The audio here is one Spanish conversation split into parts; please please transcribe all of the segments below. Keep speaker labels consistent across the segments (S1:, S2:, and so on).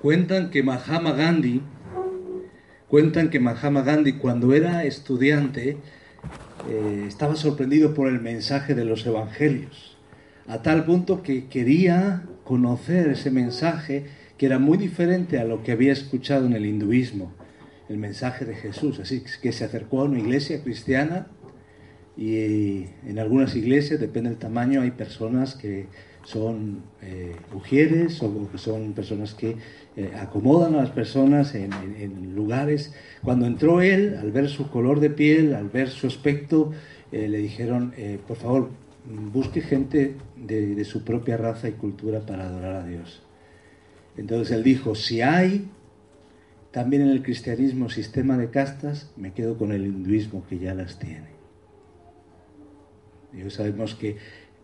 S1: Cuentan que Mahatma Gandhi, cuentan que Mahatma Gandhi cuando era estudiante eh, estaba sorprendido por el mensaje de los evangelios, a tal punto que quería conocer ese mensaje que era muy diferente a lo que había escuchado en el hinduismo, el mensaje de Jesús. Así que se acercó a una iglesia cristiana y en algunas iglesias, depende del tamaño, hay personas que son eh, ujieres o son personas que eh, acomodan a las personas en, lugares. Cuando entró él, al ver su color de piel, al ver su aspecto, eh, le dijeron, por favor, busque gente de, su propia raza y cultura para adorar a Dios. Entonces él dijo, si hay también en el cristianismo sistema de castas, me quedo con el hinduismo que ya las tiene. Y sabemos que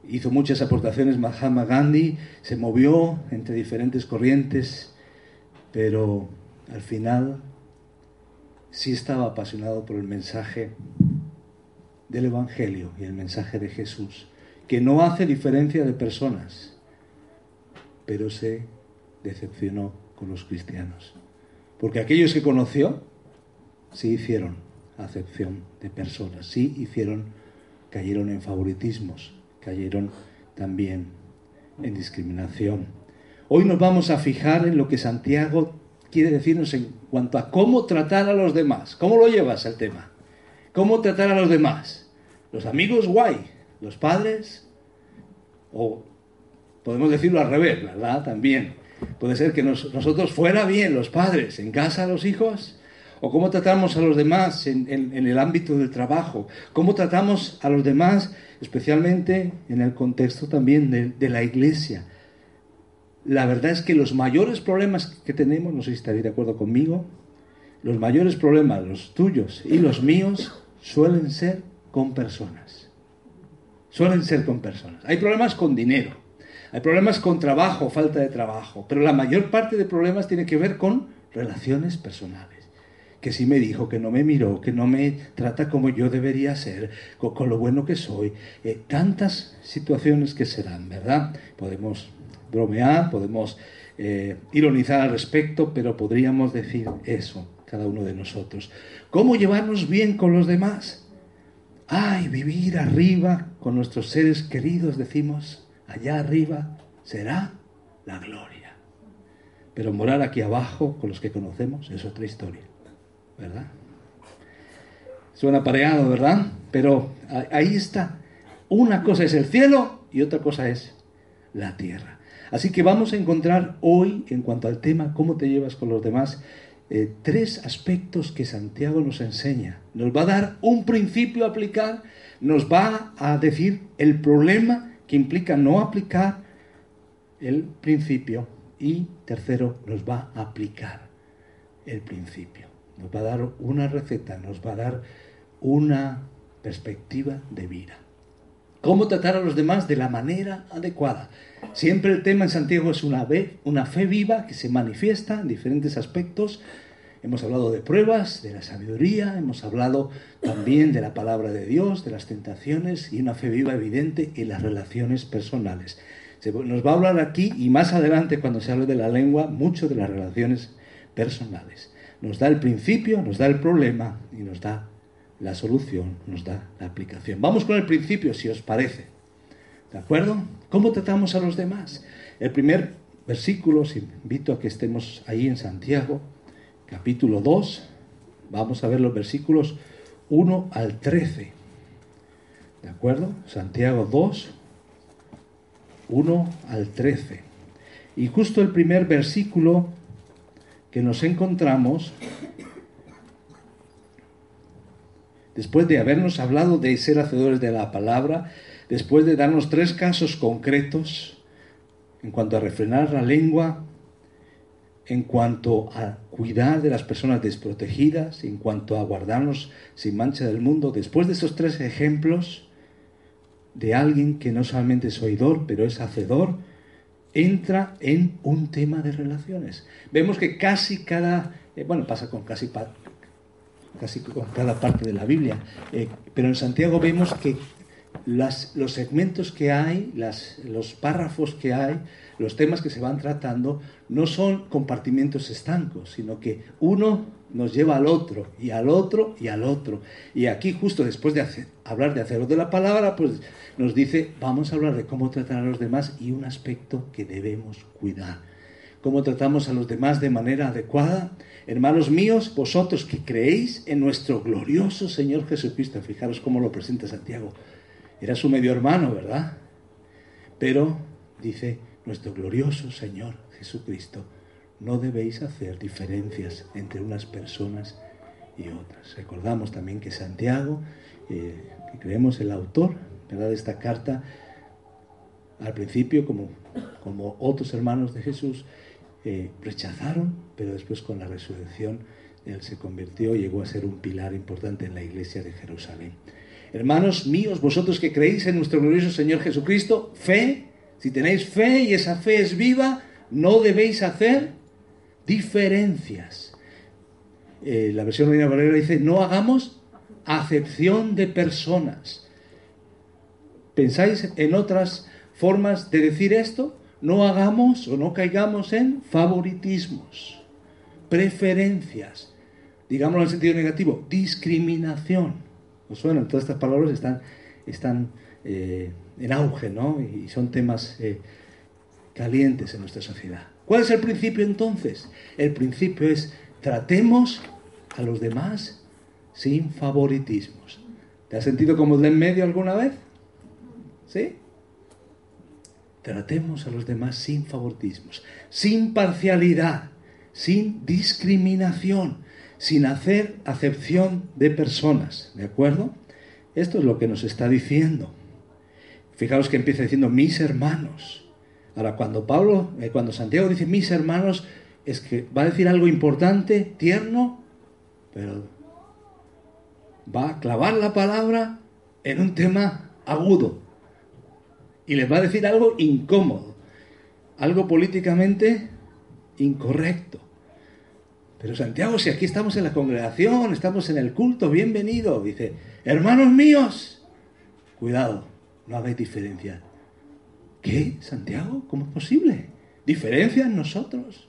S1: hizo muchas aportaciones Mahatma Gandhi, se movió entre diferentes corrientes, pero al final sí estaba apasionado por el mensaje del Evangelio y el mensaje de Jesús, que no hace diferencia de personas, pero se decepcionó con los cristianos. Porque aquellos que conoció sí hicieron acepción de personas, sí hicieron, cayeron en favoritismos, cayeron también en discriminación. Hoy nos vamos a fijar en lo que Santiago quiere decirnos en cuanto a cómo tratar a los demás. ¿Cómo lo llevas el tema? ¿Cómo tratar a los demás? Los amigos guay, los padres, o podemos decirlo al revés, ¿verdad? También. Puede ser que nosotros fuera bien los padres, en casa los hijos, o cómo tratamos a los demás en, el ámbito del trabajo, cómo tratamos a los demás especialmente en el contexto también de, la iglesia. La verdad es que los mayores problemas que tenemos, no sé si estaréis de acuerdo conmigo, los mayores problemas, los tuyos y los míos, suelen ser con personas. Suelen ser con personas. Hay problemas con dinero, hay problemas con trabajo, falta de trabajo, pero la mayor parte de problemas tiene que ver con relaciones personales que sí me dijo, que no me miró, que no me trata como yo debería ser, con, lo bueno que soy. Eh, tantas situaciones que se dan, ¿verdad? Podemos bromear, podemos eh, ironizar al respecto, pero podríamos decir eso, cada uno de nosotros. ¿Cómo llevarnos bien con los demás? Ay, vivir arriba con nuestros seres queridos, decimos, allá arriba será la gloria. Pero morar aquí abajo con los que conocemos es otra historia. ¿Verdad? Suena pareado, ¿verdad? Pero ahí está. Una cosa es el cielo y otra cosa es la tierra. Así que vamos a encontrar hoy, en cuanto al tema, cómo te llevas con los demás, eh, tres aspectos que Santiago nos enseña. Nos va a dar un principio a aplicar, nos va a decir el problema que implica no aplicar el principio y tercero, nos va a aplicar el principio nos va a dar una receta, nos va a dar una perspectiva de vida. ¿Cómo tratar a los demás de la manera adecuada? Siempre el tema en Santiago es una, fe, una fe viva que se manifiesta en diferentes aspectos. Hemos hablado de pruebas, de la sabiduría, hemos hablado también de la palabra de Dios, de las tentaciones y una fe viva evidente en las relaciones personales. Nos va a hablar aquí y más adelante cuando se hable de la lengua mucho de las relaciones personales nos da el principio, nos da el problema y nos da la solución, nos da la aplicación. Vamos con el principio, si os parece. ¿De acuerdo? ¿Cómo tratamos a los demás? El primer versículo, os invito a que estemos ahí en Santiago, capítulo 2, vamos a ver los versículos 1 al 13. ¿De acuerdo? Santiago 2, 1 al 13. Y justo el primer versículo que nos encontramos después de habernos hablado de ser hacedores de la palabra, después de darnos tres casos concretos en cuanto a refrenar la lengua, en cuanto a cuidar de las personas desprotegidas, en cuanto a guardarnos sin mancha del mundo, después de esos tres ejemplos de alguien que no solamente es oidor, pero es hacedor, entra en un tema de relaciones. Vemos que casi cada, eh, bueno, pasa con casi, casi con cada parte de la Biblia, eh, pero en Santiago vemos que los segmentos que hay, las, los párrafos que hay, los temas que se van tratando, no son compartimientos estancos, sino que uno nos lleva al otro, y al otro, y al otro. Y aquí, justo después de hablar de hacerlo de la palabra, pues nos dice, vamos a hablar de cómo tratar a los demás y un aspecto que debemos cuidar. Cómo tratamos a los demás de manera adecuada. Hermanos míos, vosotros que creéis en nuestro glorioso Señor Jesucristo, fijaros cómo lo presenta Santiago. Era su medio hermano, ¿verdad? Pero, dice, nuestro glorioso Señor Jesucristo, no debéis hacer diferencias entre unas personas y otras. Recordamos también que Santiago, eh, que creemos el autor, de esta carta, al principio, como, como otros hermanos de Jesús, eh, rechazaron, pero después con la resurrección él se convirtió, y llegó a ser un pilar importante en la iglesia de Jerusalén. Hermanos míos, vosotros que creéis en nuestro glorioso Señor Jesucristo, fe, si tenéis fe y esa fe es viva, no debéis hacer diferencias. Eh, la versión Reina Valera dice, no hagamos acepción de personas. ¿Pensáis en otras formas de decir esto? No hagamos o no caigamos en favoritismos, preferencias, digámoslo en sentido negativo, discriminación. ¿Os suenan? Todas estas palabras están, están eh, en auge, ¿no? Y son temas eh, calientes en nuestra sociedad. ¿Cuál es el principio entonces? El principio es tratemos a los demás sin favoritismos. ¿Te has sentido como de en medio alguna vez? ¿Sí? Tratemos a los demás sin favoritismos, sin parcialidad, sin discriminación, sin hacer acepción de personas. ¿De acuerdo? Esto es lo que nos está diciendo. Fijaos que empieza diciendo mis hermanos. Ahora, cuando Pablo, eh, cuando Santiago dice mis hermanos, es que va a decir algo importante, tierno, pero va a clavar la palabra en un tema agudo y les va a decir algo incómodo, algo políticamente incorrecto. Pero Santiago, si aquí estamos en la congregación, estamos en el culto, bienvenido. Dice, hermanos míos, cuidado, no hagáis diferencia. ¿Qué, Santiago? ¿Cómo es posible? ¿Diferencias nosotros?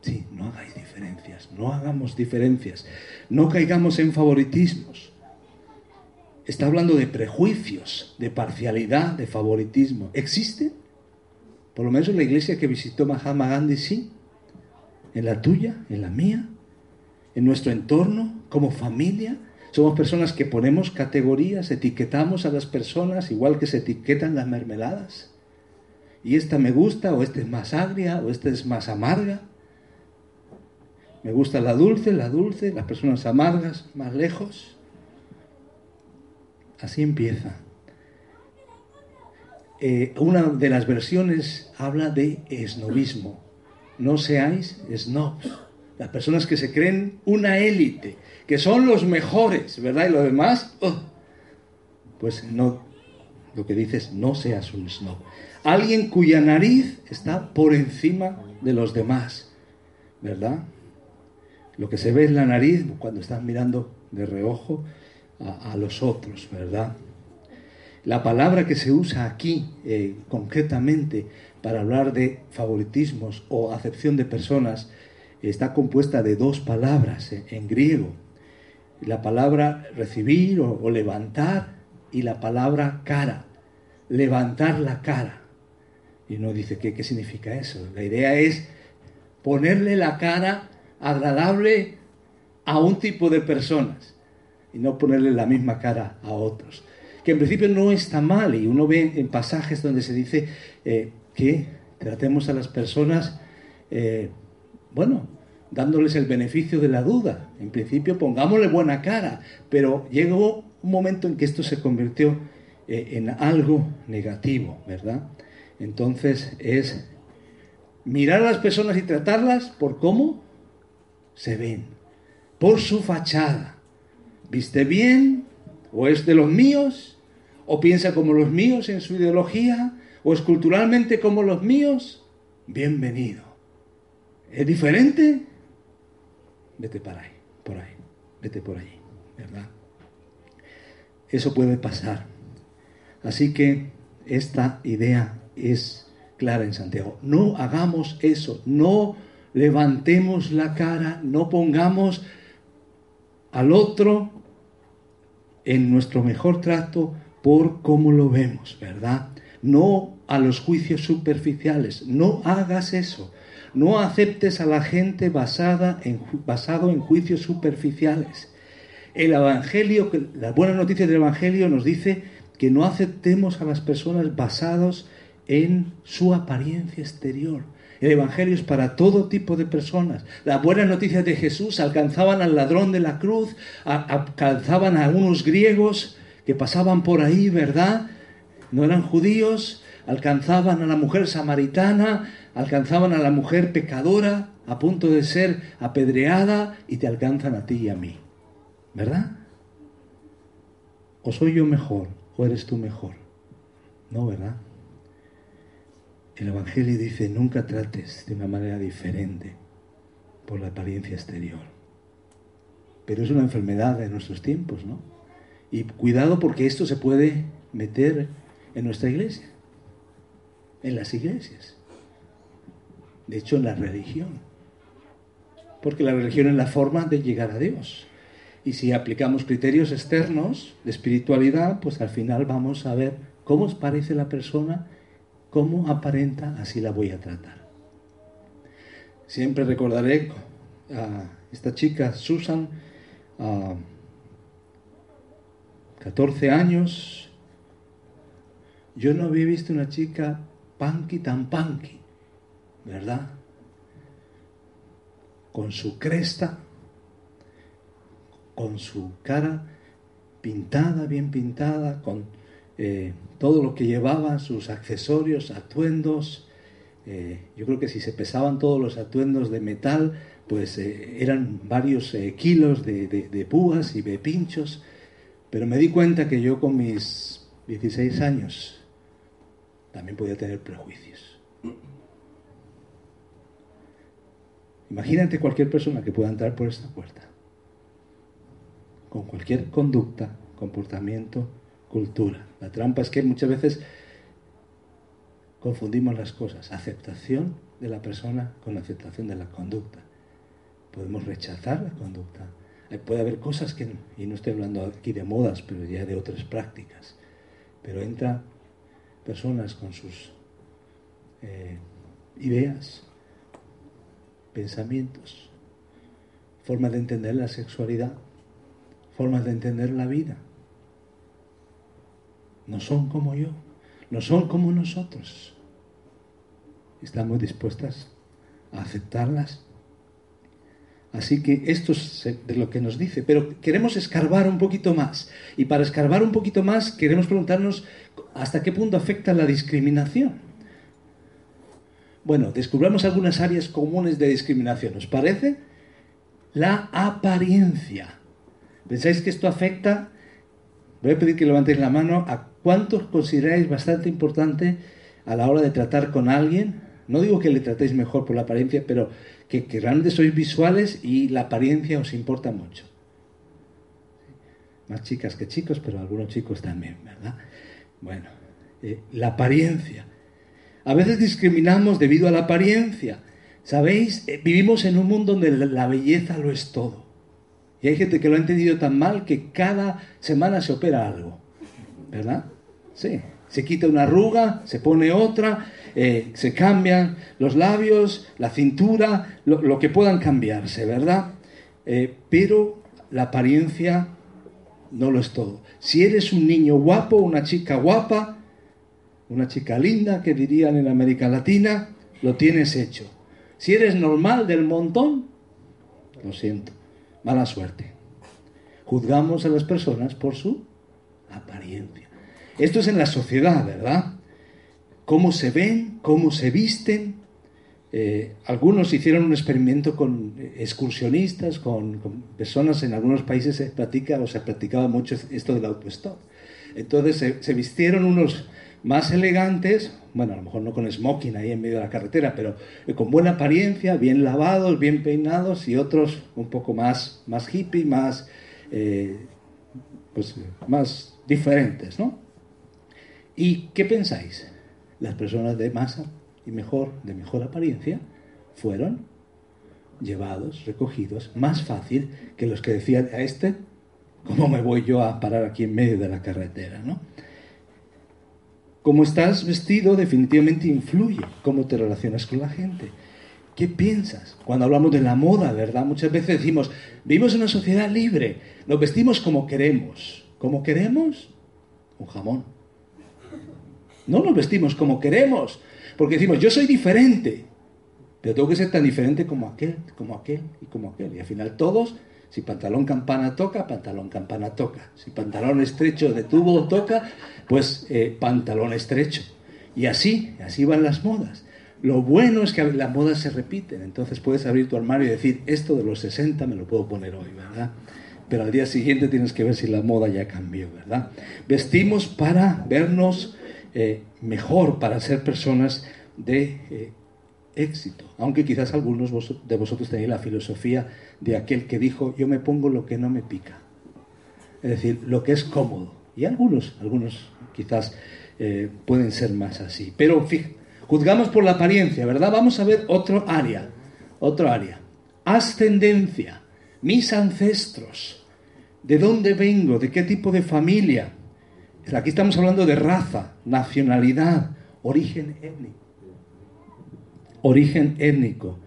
S1: Sí, no hagáis diferencias, no hagamos diferencias, no caigamos en favoritismos está hablando de prejuicios, de parcialidad, de favoritismo. ¿Existen? Por lo menos en la iglesia que visitó Mahatma Gandhi, sí. En la tuya, en la mía, en nuestro entorno, como familia. Somos personas que ponemos categorías, etiquetamos a las personas igual que se etiquetan las mermeladas. Y esta me gusta, o esta es más agria, o esta es más amarga. Me gusta la dulce, la dulce, las personas amargas, más lejos. Así empieza. Eh, una de las versiones habla de esnovismo. No seáis snobs. Las personas que se creen una élite, que son los mejores, ¿verdad? Y lo demás, oh, pues no, lo que dices, no seas un snob. Alguien cuya nariz está por encima de los demás, ¿verdad? Lo que se ve es la nariz cuando estás mirando de reojo a, los otros, ¿verdad? La palabra que se usa aquí eh, concretamente para hablar de favoritismos o acepción de personas está compuesta de dos palabras eh, en griego. La palabra recibir o, levantar y la palabra cara. Levantar la cara. Y uno dice, ¿qué, ¿qué significa eso? La idea es ponerle la cara agradable a un tipo de personas y no ponerle la misma cara a otros. Que en principio no está mal y uno ve en pasajes donde se dice eh, que tratemos a las personas, eh, bueno, dándoles el beneficio de la duda. En principio, pongámosle buena cara, pero llegó un momento en que esto se convirtió eh, en algo negativo, ¿verdad? Entonces es mirar a las personas y tratarlas por cómo se ven, por su fachada. ¿Viste bien? ¿O es de los míos? ¿O piensa como los míos en su ideología? ¿O es culturalmente como los míos? Bienvenido. ¿Es diferente? Vete para ahí, por ahí, vete por ahí, ¿verdad? Eso puede pasar. Así que esta idea es clara en Santiago. No hagamos eso, no levantemos la cara, no pongamos al otro en nuestro mejor trato por cómo lo vemos, ¿verdad? No a los juicios superficiales, no hagas eso. No aceptes a la gente basada en, basado en juicios superficiales. El Evangelio, la buena noticia del Evangelio nos dice que no aceptemos a las personas basados en su apariencia exterior. El Evangelio es para todo tipo de personas. Las buenas noticias de Jesús alcanzaban al ladrón de la cruz, alcanzaban a unos griegos que pasaban por ahí, ¿verdad? No eran judíos, alcanzaban a la mujer samaritana, alcanzaban a la mujer pecadora a punto de ser apedreada y te alcanzan a ti y a mí. ¿Verdad? ¿O soy yo mejor o eres tú mejor? No, ¿verdad? El Evangelio dice, nunca trates de una manera diferente por la apariencia exterior. Pero es una enfermedad de nuestros tiempos, ¿no? Y cuidado porque esto se puede meter en nuestra iglesia, en las iglesias. De hecho, en la religión. Porque la religión es la forma de llegar a Dios. Y si aplicamos criterios externos de espiritualidad, pues al final vamos a ver cómo os parece la persona cómo aparenta, así la voy a tratar. Siempre recordaré a esta chica, Susan, a 14 años. Yo no había visto una chica punky tan punky, ¿verdad? Con su cresta, con su cara pintada, bien pintada, con eh, todo lo que llevaba, sus accesorios, atuendos. Eh, yo creo que si se pesaban todos los atuendos de metal, pues eh, eran varios kilos de, de, púas y de pinchos. Pero me di cuenta que yo con mis 16 años también podía tener prejuicios. Imagínate cualquier persona que pueda entrar por esta puerta, con cualquier conducta, comportamiento, cultura. La trampa es que muchas veces confundimos las cosas. Aceptación de la persona con aceptación de la conducta. Podemos rechazar la conducta. Puede haber cosas que, y no estoy hablando aquí de modas, pero ya de otras prácticas. Pero entra personas con sus eh, ideas, pensamientos, formas de entender la sexualidad, formas de entender la vida no son como yo, no son como nosotros. Estamos dispuestas a aceptarlas. Así que esto es de lo que nos dice, pero queremos escarbar un poquito más. Y para escarbar un poquito más queremos preguntarnos hasta qué punto afecta la discriminación. Bueno, descubramos algunas áreas comunes de discriminación. ¿Os parece? La apariencia. ¿Pensáis que esto afecta? Voy a pedir que levantéis la mano a ¿Cuántos consideráis bastante importante a la hora de tratar con alguien? No digo que le tratéis mejor por la apariencia, pero que, realmente sois visuales y la apariencia os importa mucho. Más chicas que chicos, pero algunos chicos también, ¿verdad? Bueno, eh, la apariencia. A veces discriminamos debido a la apariencia. ¿Sabéis? Eh, vivimos en un mundo donde la belleza lo es todo. Y hay gente que lo ha entendido tan mal que cada semana se opera algo. ¿verdad? Sí, se quita una arruga, se pone otra, eh, se cambian los labios, la cintura, lo, que puedan cambiarse, ¿verdad? Eh, pero la apariencia no lo es todo. Si eres un niño guapo, una chica guapa, una chica linda, que dirían en América Latina, lo tienes hecho. Si eres normal del montón, Lo siento. Mala suerte. Juzgamos a las personas por su apariencia. Esto es en la sociedad, ¿verdad? Cómo se ven, cómo se visten. Eh, algunos hicieron un experimento con excursionistas, con, personas en algunos países se practica o se practicaba mucho esto del autostop. Entonces se vistieron unos más elegantes, bueno, a lo mejor no con smoking ahí en medio de la carretera, pero eh, con buena apariencia, bien lavados, bien peinados, y otros un poco más, más hippie, más, eh, pues, más diferentes, ¿no? ¿Y qué pensáis? Las personas de masa y mejor, de mejor apariencia, fueron llevados, recogidos, más fácil que los que decían a este, ¿cómo me voy yo a parar aquí en medio de la carretera, no? Cómo estás vestido definitivamente influye cómo te relacionas con la gente. ¿Qué piensas? Cuando hablamos de la moda, ¿verdad? Muchas veces decimos, vivimos en una sociedad libre, nos vestimos como queremos. ¿Cómo queremos? Un jamón. No nos vestimos como queremos, porque decimos, yo soy diferente, pero tengo que ser tan diferente como aquel, como aquel y como aquel. Y al final todos si pantalón campana toca, pantalón campana toca. Si pantalón estrecho de tubo toca, pues eh, pantalón estrecho. Y así, así van las modas. Lo bueno es que las modas se repiten, entonces puedes abrir tu armario y decir, esto de los 60 me lo puedo poner hoy, ¿verdad? Pero al día siguiente tienes que ver si la moda ya cambió, ¿verdad? Vestimos para vernos eh, mejor, para ser personas de eh, éxito. Aunque quizás algunos de vosotros tenéis la filosofía de aquel que dijo, yo me pongo lo que no me pica. Es decir, lo que es cómodo. Y algunos, algunos quizás eh, pueden ser más así. Pero fíjate, juzgamos por la apariencia, ¿verdad? Vamos a ver otro área, otro área. Ascendencia, mis ancestros, de dónde vengo, de qué tipo de familia. Aquí estamos hablando de raza, nacionalidad, origen étnico origen étnico.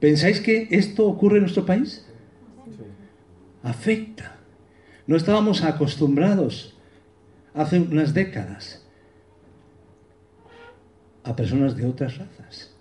S1: ¿Pensáis que esto ocurre en nuestro país? Afecta. No estábamos acostumbrados hace unas décadas a personas de otras razas.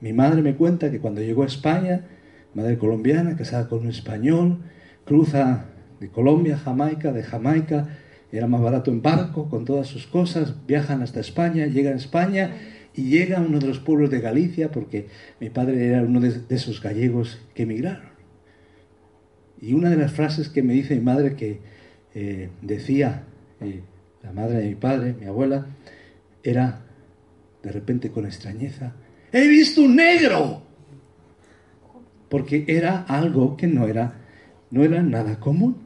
S1: Mi madre me cuenta que cuando llegó a España, madre colombiana, casada con un español, cruza de Colombia a Jamaica, de Jamaica, era más barato en barco, con todas sus cosas, viajan hasta España, llegan a España y llega a uno de los pueblos de Galicia, porque mi padre era uno de, esos gallegos que emigraron. Y una de las frases que me dice mi madre que eh, decía eh, la madre de mi padre, mi abuela, era de repente con extrañeza, he visto un negro. Porque era algo que no era, no era nada común.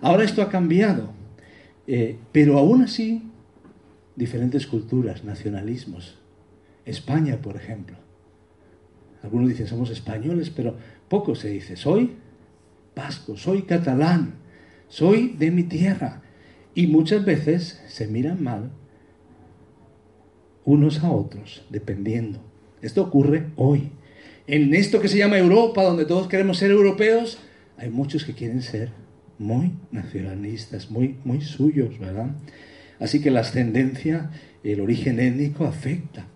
S1: Ahora esto ha cambiado, eh, pero aún así, diferentes culturas, nacionalismos, España, por ejemplo. Algunos dicen somos españoles, pero poco se dice. Soy vasco, soy catalán, soy de mi tierra. Y muchas veces se miran mal unos a otros, dependiendo. Esto ocurre hoy. En esto que se llama Europa, donde todos queremos ser europeos, hay muchos que quieren ser muy nacionalistas, muy, muy suyos, ¿verdad? Así que la ascendencia, el origen étnico afecta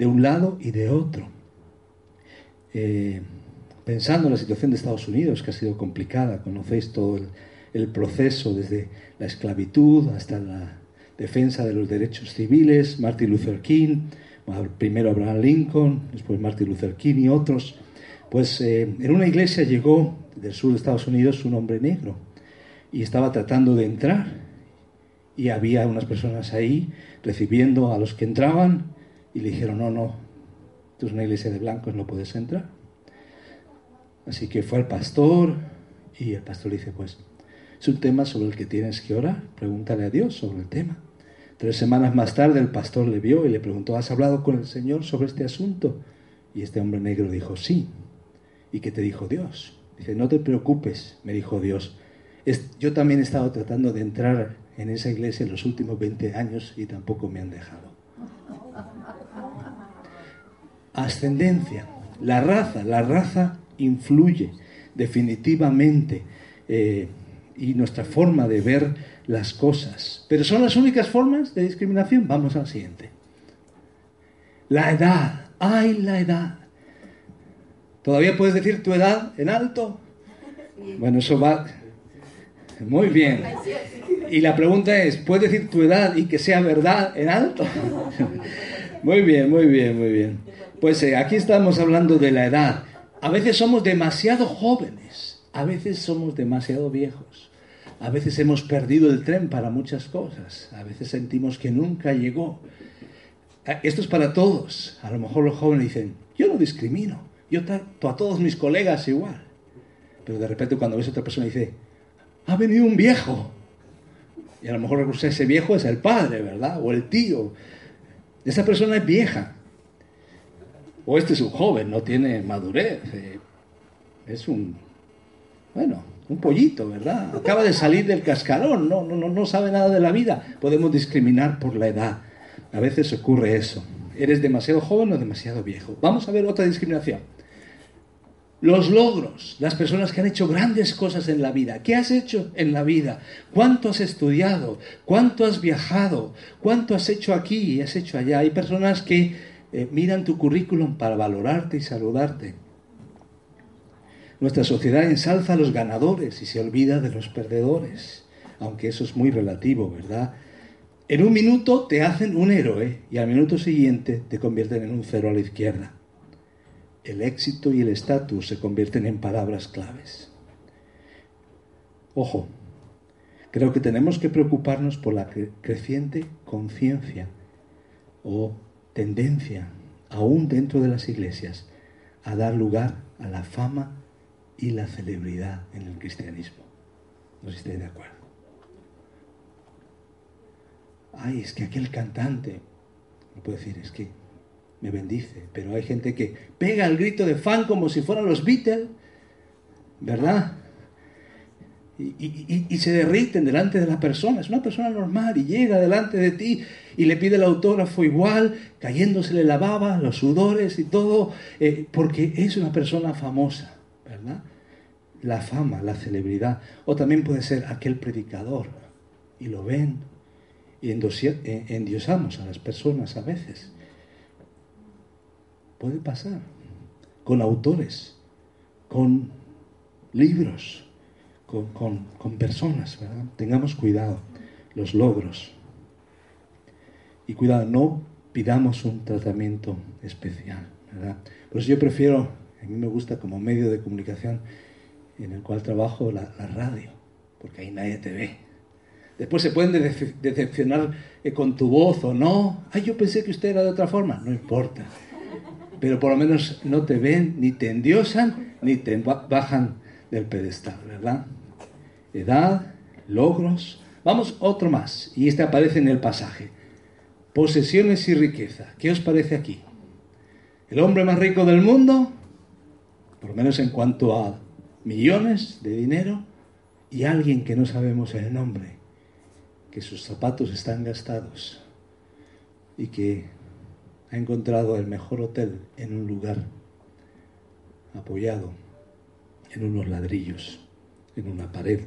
S1: de un lado y de otro. Eh, pensando en la situación de Estados Unidos, que ha sido complicada, conocéis todo el, proceso desde la esclavitud hasta la defensa de los derechos civiles, Martin Luther King, primero Abraham Lincoln, después Martin Luther King y otros, pues eh, en una iglesia llegó del sur de Estados Unidos un hombre negro y estaba tratando de entrar y había unas personas ahí recibiendo a los que entraban y le dijeron, no, no, tú eres una iglesia de blancos, no puedes entrar. Así que fue al pastor y el pastor le dice, pues, es un tema sobre el que tienes que orar, pregúntale a Dios sobre el tema. Tres semanas más tarde el pastor le vio y le preguntó, ¿has hablado con el Señor sobre este asunto? Y este hombre negro dijo, sí. ¿Y qué te dijo Dios? Dice, no te preocupes, me dijo Dios. yo también he estado tratando de entrar en esa iglesia en los últimos 20 años y tampoco me han dejado ascendencia. La raza, la raza influye definitivamente eh, y nuestra forma de ver las cosas. Pero son las únicas formas de discriminación. Vamos al siguiente. La edad. Ay, la edad. ¿Todavía puedes decir tu edad en alto? Bueno, eso va... Muy bien. Y la pregunta es, ¿puedes decir tu edad y que sea verdad en alto? Muy bien, muy bien, muy bien. Pues eh, aquí estamos hablando de la edad. A veces somos demasiado jóvenes, a veces somos demasiado viejos, a veces hemos perdido el tren para muchas cosas, a veces sentimos que nunca llegó. Eh, esto es para todos. A lo mejor los jóvenes dicen, yo no discrimino, yo trato a todos mis colegas igual. Pero de repente cuando ves a otra persona dice, ha venido un viejo. Y a lo mejor ese viejo es el padre, ¿verdad? O el tío. Esa persona es vieja. O este es un joven, no tiene madurez. Eh, es un, bueno, un pollito, ¿verdad? Acaba de salir del cascarón, no, no, no sabe nada de la vida. Podemos discriminar por la edad. A veces ocurre eso. Eres demasiado joven o demasiado viejo. Vamos a ver otra discriminación. Los logros, las personas que han hecho grandes cosas en la vida. ¿Qué has hecho en la vida? ¿Cuánto has estudiado? ¿Cuánto has viajado? ¿Cuánto has hecho aquí y has hecho allá? Hay personas que eh, miran tu currículum para valorarte y saludarte. Nuestra sociedad ensalza a los ganadores y se olvida de los perdedores, aunque eso es muy relativo, ¿verdad? En un minuto te hacen un héroe y al minuto siguiente te convierten en un cero a la izquierda el éxito y el estatus se convierten en palabras claves. Ojo, creo que tenemos que preocuparnos por la creciente conciencia o tendencia, aún dentro de las iglesias, a dar lugar a la fama y la celebridad en el cristianismo. No sé si estáis de acuerdo. Ay, es que aquel cantante, no puedo decir, es que me bendice. Pero hay gente que pega el grito de fan como si fueran los Beatles, ¿verdad? Y, se derriten delante de la persona. Es una persona normal y llega delante de ti y le pide el autógrafo igual, cayéndosele la baba, los sudores y todo, eh, porque es una persona famosa, ¿verdad? La fama, la celebridad. O también puede ser aquel predicador y lo ven y eh, endiosamos a las personas a veces. Puede pasar. Con autores, con libros, con, personas, ¿verdad? Tengamos cuidado, los logros. Y cuidado, no pidamos un tratamiento especial, ¿verdad? Por eso yo prefiero, a mí me gusta como medio de comunicación en el cual trabajo la, radio, porque ahí nadie te ve. Después se pueden decepcionar eh, con tu voz o no. Ay, yo pensé que usted era de otra forma. No importa pero por lo menos no te ven, ni te endiosan, ni te bajan del pedestal, ¿verdad? Edad, logros. Vamos, otro más, y este aparece en el pasaje. Posesiones y riqueza. ¿Qué os parece aquí? ¿El hombre más rico del mundo? Por lo menos en cuanto a millones de dinero, y alguien que no sabemos el nombre, que sus zapatos están gastados y que ha encontrado el mejor hotel en un lugar apoyado en unos ladrillos, en una pared.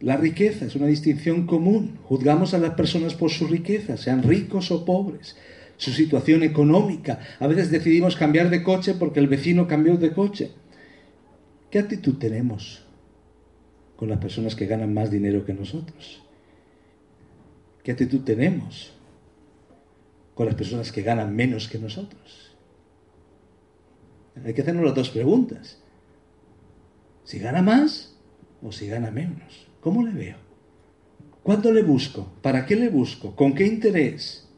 S1: La riqueza es una distinción común. Juzgamos a las personas por su riqueza, sean ricos o pobres, su situación económica. A veces decidimos cambiar de coche porque el vecino cambió de coche. ¿Qué actitud tenemos con las personas que ganan más dinero que nosotros? ¿Qué actitud tenemos con las personas que ganan menos que nosotros? Hay que hacernos las dos preguntas. ¿Si gana más o si gana menos? ¿Cómo le veo? ¿Cuándo le busco? ¿Para qué le busco? ¿Con qué interés?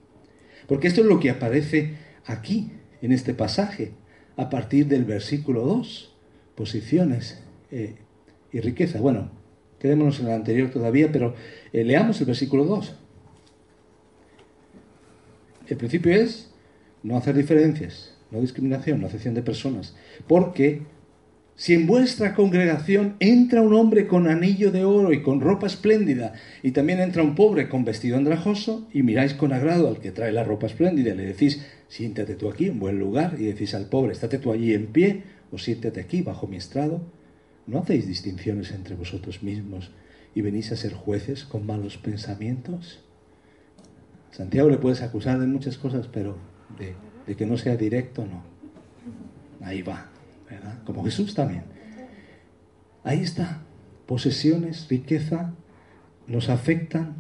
S1: Porque esto es lo que aparece aquí, en este pasaje, a partir del versículo 2. Posiciones eh, y riqueza. Bueno, quedémonos en el anterior todavía, pero eh, leamos el versículo 2. El principio es no hacer diferencias, no discriminación, no acepción de personas. Porque si en vuestra congregación entra un hombre con anillo de oro y con ropa espléndida, y también entra un pobre con vestido andrajoso, y miráis con agrado al que trae la ropa espléndida, y le decís, siéntate tú aquí, en buen lugar, y decís al pobre, estate tú allí en pie, o siéntate aquí, bajo mi estrado, ¿no hacéis distinciones entre vosotros mismos y venís a ser jueces con malos pensamientos? Santiago le puedes acusar de muchas cosas, pero de, que no sea directo, no. Ahí va. Como Jesús también. Ahí está, posesiones, riqueza, nos afectan.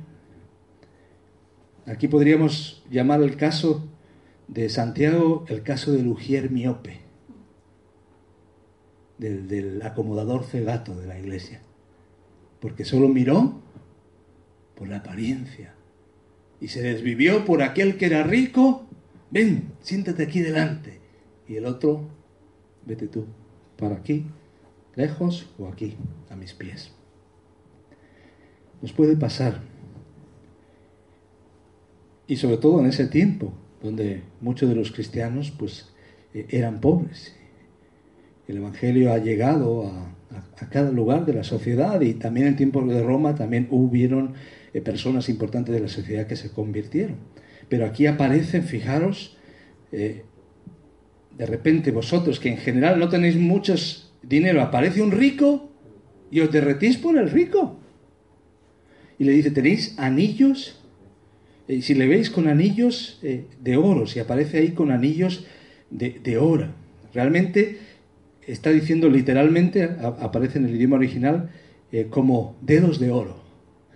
S1: Aquí podríamos llamar el caso de Santiago el caso del ujier miope, del, del acomodador cegato de la iglesia, porque solo miró por la apariencia y se desvivió por aquel que era rico, ven, siéntate aquí delante, y el otro, vete tú, para aquí, lejos o aquí, a mis pies. Nos puede pasar. Y sobre todo en ese tiempo, donde muchos de los cristianos pues e, eran pobres. El Evangelio ha llegado a, cada lugar de la sociedad y también en tiempos de Roma también hubieron eh, personas importantes de la sociedad que se convirtieron. Pero aquí aparecen, fijaros, eh, de repente vosotros que en general no tenéis mucho dinero, aparece un rico y os derretís por el rico. Y le dice, tenéis anillos eh, si le veis con anillos eh, de oro, si aparece ahí con anillos de, oro, realmente está diciendo literalmente, aparece en el idioma original, eh, como dedos de oro.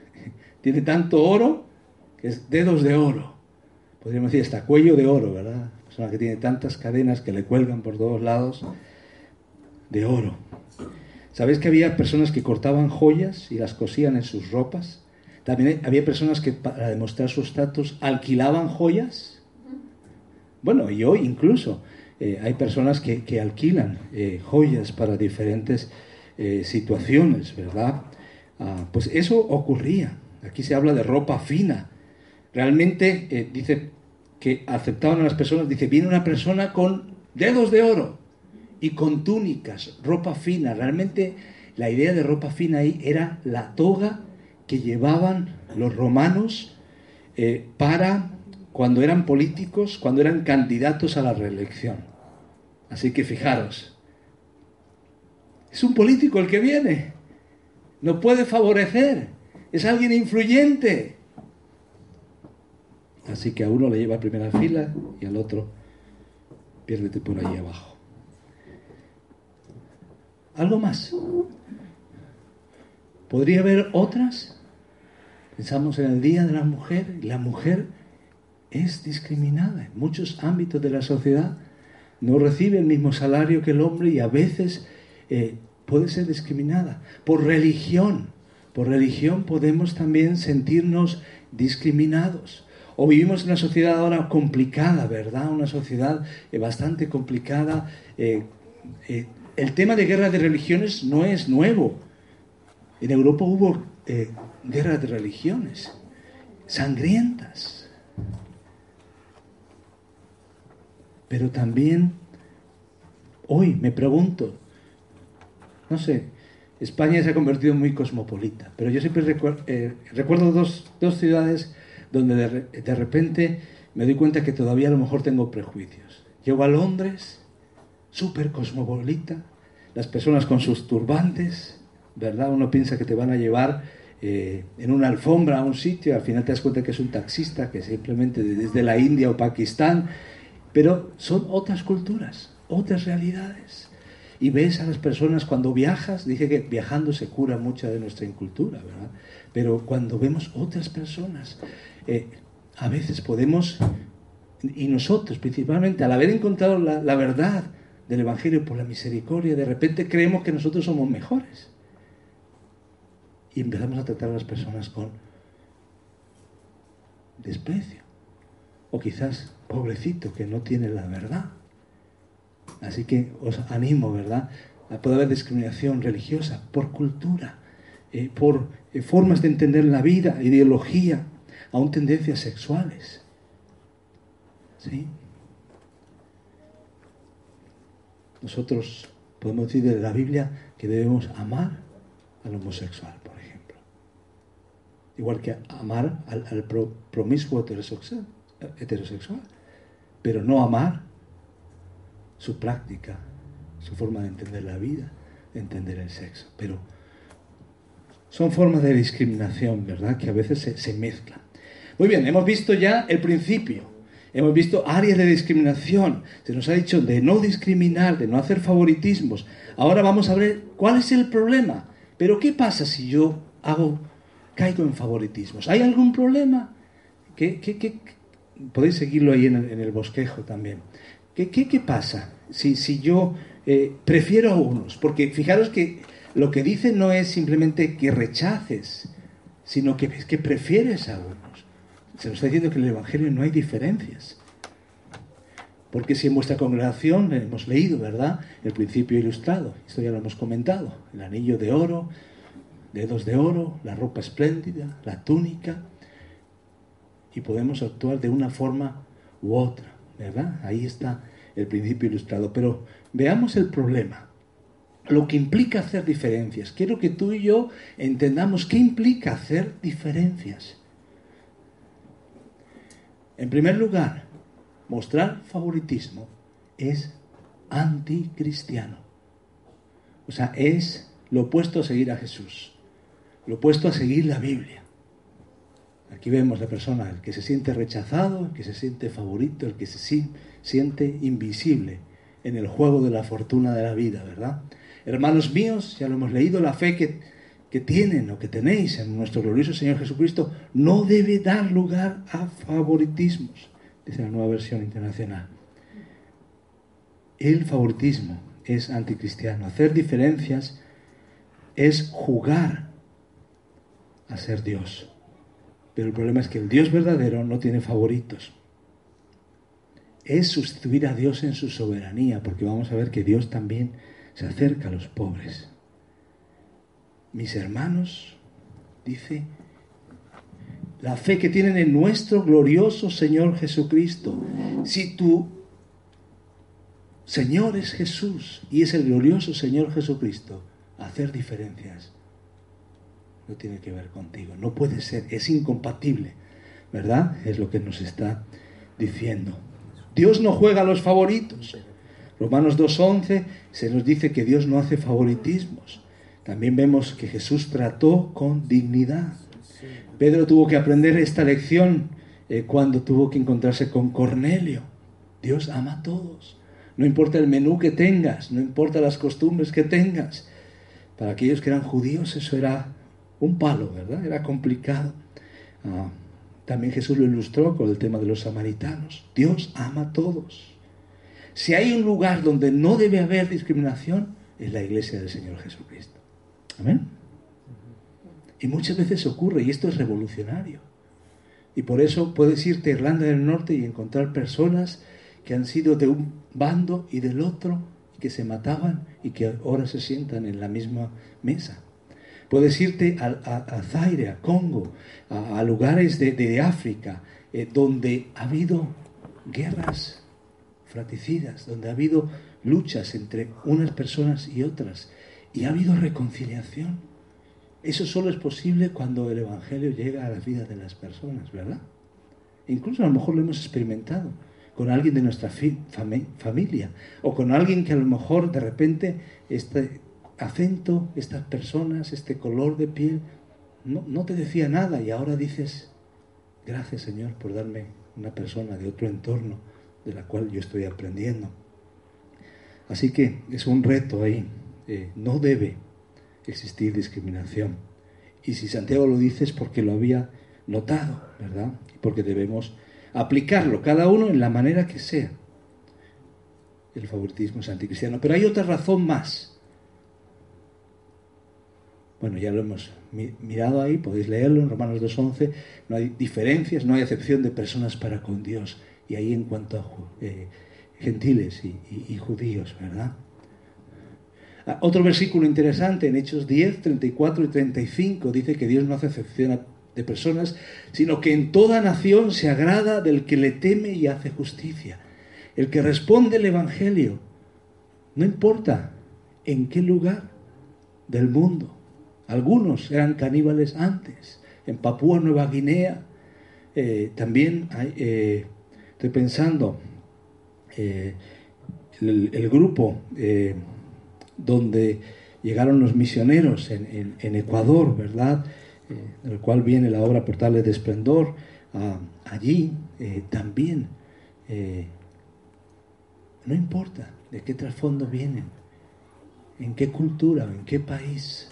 S1: Tiene tanto oro que es dedos de oro. Podríamos decir hasta cuello de oro, ¿verdad? Persona que tiene tantas cadenas que le cuelgan por todos lados de oro. ¿Sabéis que había personas que cortaban joyas y las cosían en sus ropas? También había personas que para demostrar su estatus alquilaban joyas. Bueno, y hoy incluso eh, hay personas que, alquilan eh, joyas para diferentes eh, situaciones, ¿verdad? Ah, pues eso ocurría. Aquí se habla de ropa fina. Realmente dice que aceptaban a las personas, dice, viene una persona con dedos de oro y con túnicas, ropa fina. Realmente la idea de ropa fina ahí era la toga que llevaban los romanos eh, para cuando eran políticos, cuando eran candidatos a la reelección. Así que fijaros, es un político el que viene, no puede favorecer, es alguien influyente. Así que a uno le lleva a primera fila y al otro piérdete por ahí abajo. ¿Algo más? ¿Podría haber otras? Pensamos en el Día de la Mujer la mujer es discriminada en muchos ámbitos de la sociedad. No recibe el mismo salario que el hombre y a veces eh, puede ser discriminada. Por religión, por religión podemos también sentirnos discriminados. O vivimos en una sociedad ahora complicada, ¿verdad? Una sociedad eh, bastante complicada. Eh, el tema de guerra de religiones no es nuevo. En Europa hubo guerra de religiones, sangrientas. Pero también hoy me pregunto, no sé, España se ha convertido en muy cosmopolita, pero yo siempre eh, recuerdo dos, ciudades donde de, repente me doy cuenta que todavía a lo mejor tengo prejuicios. Llego a Londres, súper cosmopolita, las personas con sus turbantes, ¿verdad? Uno piensa que te van a llevar eh, en una alfombra a un sitio, al final te das cuenta que es un taxista, que simplemente desde la India o Pakistán, pero son otras culturas, otras realidades. Y ves a las personas cuando viajas, dije que viajando se cura mucha de nuestra incultura, ¿verdad? Pero cuando vemos otras personas, eh, a veces podemos, y nosotros principalmente, al haber encontrado la, verdad del Evangelio por la misericordia, de repente creemos que nosotros somos mejores y empezamos a tratar a las personas con desprecio. O quizás, pobrecito, que no tiene la verdad. Así que os animo, ¿verdad? Poder haber discriminación religiosa por cultura, eh, por eh, formas de entender la vida, ideología, aún tendencias sexuales. ¿Sí? Nosotros podemos decir de la Biblia que debemos amar al homosexual igual que amar al, promiscuo heterosexual, pero no amar su práctica, su forma de entender la vida, de entender el sexo. Pero son formas de discriminación, ¿verdad?, que a veces se mezclan. Muy bien, hemos visto ya el principio. Hemos visto áreas de discriminación. Se nos ha dicho de no discriminar, de no hacer favoritismos. Ahora vamos a ver cuál es el problema. Pero ¿qué pasa si yo hago, caigo en favoritismos? ¿Hay algún problema? ¿Qué, Podéis seguirlo ahí en el, bosquejo también. ¿Qué, qué, pasa si, si yo eh, prefiero a unos? Porque fijaros que lo que dice no es simplemente que rechaces, sino que, que prefieres a unos. Se nos está diciendo que en el Evangelio no hay diferencias. Porque si en vuestra congregación hemos leído, ¿verdad? El principio ilustrado, esto ya lo hemos comentado, el anillo de oro, dedos de oro, la ropa espléndida, la túnica, y podemos actuar de una forma u otra, ¿verdad? Ahí está el principio ilustrado. Pero veamos el problema, lo que implica hacer diferencias. Quiero que tú y yo entendamos qué implica hacer diferencias. En primer lugar, mostrar favoritismo es anticristiano. O sea, es lo opuesto a seguir a Jesús, lo opuesto a seguir la Biblia. Aquí vemos la persona, el que se siente rechazado, el que se siente favorito, el que se siente invisible en el juego de la fortuna de la vida, ¿verdad? Hermanos míos, ya lo hemos leído, la fe que, tienen o que tenéis en nuestro glorioso Señor Jesucristo no debe dar lugar a favoritismos, dice la nueva versión internacional. El favoritismo es anticristiano. Hacer diferencias es jugar a ser Dios. Pero el problema es que el Dios verdadero no tiene favoritos. Es sustituir a Dios en su soberanía, porque vamos a ver que Dios también se acerca a los pobres. Mis hermanos, dice, la fe que tienen en nuestro glorioso Señor Jesucristo. Si tu Señor es Jesús y es el glorioso Señor Jesucristo, hacer diferencias no tiene que ver contigo. No puede ser, es incompatible. ¿Verdad? Es lo que nos está diciendo. Dios no juega a los favoritos. Romanos 2.11 se nos dice que Dios no hace favoritismos. También vemos que Jesús trató con dignidad. Pedro tuvo que aprender esta lección eh, cuando tuvo que encontrarse con Cornelio. Dios ama a todos. No importa el menú que tengas, no importa las costumbres que tengas. Para aquellos que eran judíos eso era un palo, ¿verdad? Era complicado. Ah, también Jesús lo ilustró con el tema de los samaritanos. Dios ama a todos. Si hay un lugar donde no debe haber discriminación, es la iglesia del Señor Jesucristo. Amén. Y muchas veces ocurre, y esto es revolucionario. Y por eso puedes irte a Irlanda del Norte y encontrar personas que han sido de un bando y del otro, que se mataban y que ahora se sientan en la misma mesa. Puedes irte a, Zaire, a Congo, a, lugares de, África, eh, donde ha habido guerras fraticidas, donde ha habido luchas entre unas personas y otras, y ha habido reconciliación. Eso solo es posible cuando el Evangelio llega a la vida de las personas, ¿verdad? Incluso a lo mejor lo hemos experimentado con alguien de nuestra familia o con alguien que a lo mejor de repente este, acento, estas personas, este color de piel, no, no te decía nada y ahora dices, gracias Señor por darme una persona de otro entorno de la cual yo estoy aprendiendo. Así que es un reto ahí. Eh, no debe existir discriminación. Y si Santiago lo dice es porque lo había notado, ¿verdad? Porque debemos aplicarlo, cada uno en la manera que sea. El favoritismo es anticristiano. Pero hay otra razón más bueno, ya lo hemos mirado ahí, podéis leerlo en Romanos 2.11, no hay diferencias, no hay excepción de personas para con Dios. Y ahí en cuanto a eh, gentiles y, judíos, ¿verdad? Otro versículo interesante en Hechos 10, 34 y 35 dice que Dios no hace excepción de personas, sino que en toda nación se agrada del que le teme y hace justicia. El que responde el Evangelio, no importa en qué lugar del mundo, algunos eran caníbales antes. En Papúa Nueva Guinea eh, también eh, estoy pensando, eh, el, grupo donde llegaron los misioneros en, Ecuador, ¿verdad? del cual viene la obra Portales de Esplendor. Ah, allí también eh, no importa de qué trasfondo vienen, en qué cultura en qué país,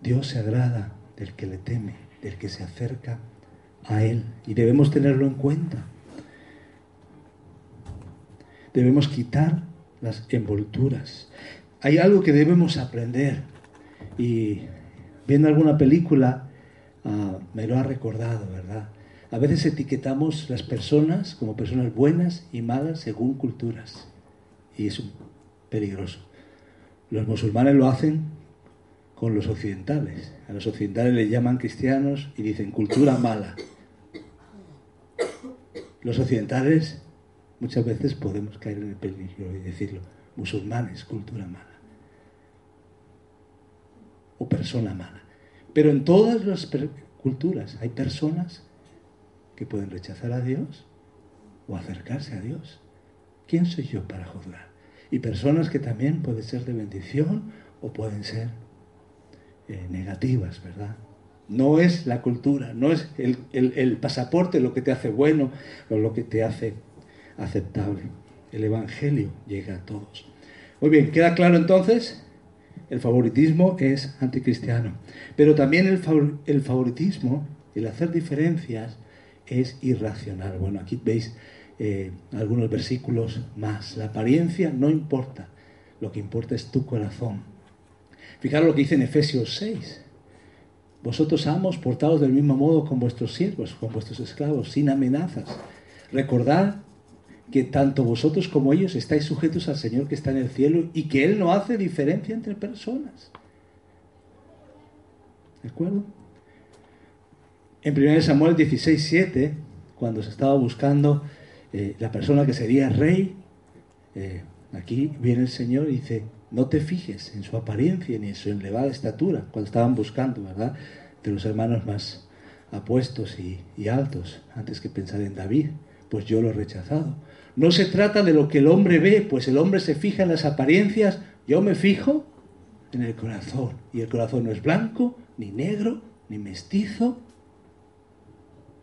S1: Dios se agrada del que le teme, del que se acerca a Él. Y debemos tenerlo en cuenta. Debemos quitar las envolturas. Hay algo que debemos aprender. Y viendo alguna película, ah, me lo ha recordado, ¿verdad? A veces etiquetamos las personas como personas buenas y malas según culturas. Y es peligroso. Los musulmanes lo hacen con los occidentales. A los occidentales les llaman cristianos y dicen cultura mala. Los occidentales muchas veces podemos caer en el peligro y decirlo, musulmanes, cultura mala. O persona mala. Pero en todas las culturas hay personas que pueden rechazar a Dios o acercarse a Dios. ¿Quién soy yo para juzgar? Y personas que también pueden ser de bendición o pueden ser eh, negativas, ¿verdad? No es la cultura, no es el, pasaporte lo que te hace bueno o lo que te hace aceptable. El Evangelio llega a todos. Muy bien, queda claro entonces, el favoritismo es anticristiano. Pero también el, el favoritismo, el hacer diferencias, es irracional. Bueno, aquí veis eh, algunos versículos más. La apariencia no importa, lo que importa es tu corazón. Fijaros lo que dice en Efesios 6. Vosotros amos, portados del mismo modo con vuestros siervos, con vuestros esclavos, sin amenazas. Recordad que tanto vosotros como ellos estáis sujetos al Señor que está en el cielo y que Él no hace diferencia entre personas. ¿De acuerdo? En 1 Samuel 16, 7, cuando se estaba buscando eh, la persona que sería rey, eh, aquí viene el Señor y dice, no te fijes en su apariencia ni en su elevada estatura, cuando estaban buscando, ¿verdad? De los hermanos más apuestos y, altos, antes que pensar en David, pues yo lo he rechazado. No se trata de lo que el hombre ve, pues el hombre se fija en las apariencias, yo me fijo en el corazón. Y el corazón no es blanco, ni negro, ni mestizo,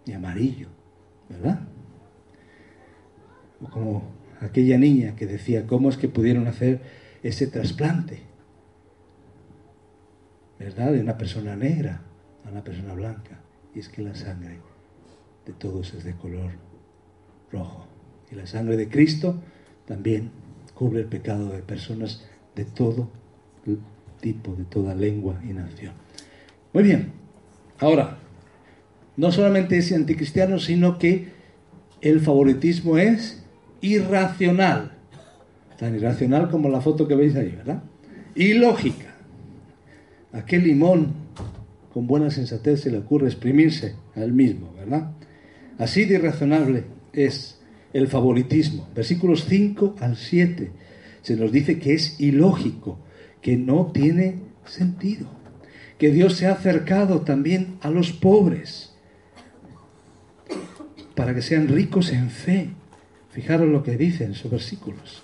S1: ni amarillo, ¿verdad? O como aquella niña que decía, ¿cómo es que pudieron hacer ese trasplante, ¿verdad? De una persona negra a una persona blanca. Y es que la sangre de todos es de color rojo. Y la sangre de Cristo también cubre el pecado de personas de todo tipo, de toda lengua y nación. Muy bien, ahora, no solamente es anticristiano, sino que el favoritismo es irracional tan irracional como la foto que veis ahí, ¿verdad? Y lógica. ¿A qué limón con buena sensatez se le ocurre exprimirse a él mismo, verdad? Así de irrazonable es el favoritismo. Versículos 5 al 7 se nos dice que es ilógico, que no tiene sentido, que Dios se ha acercado también a los pobres para que sean ricos en fe. Fijaros lo que dicen esos versículos.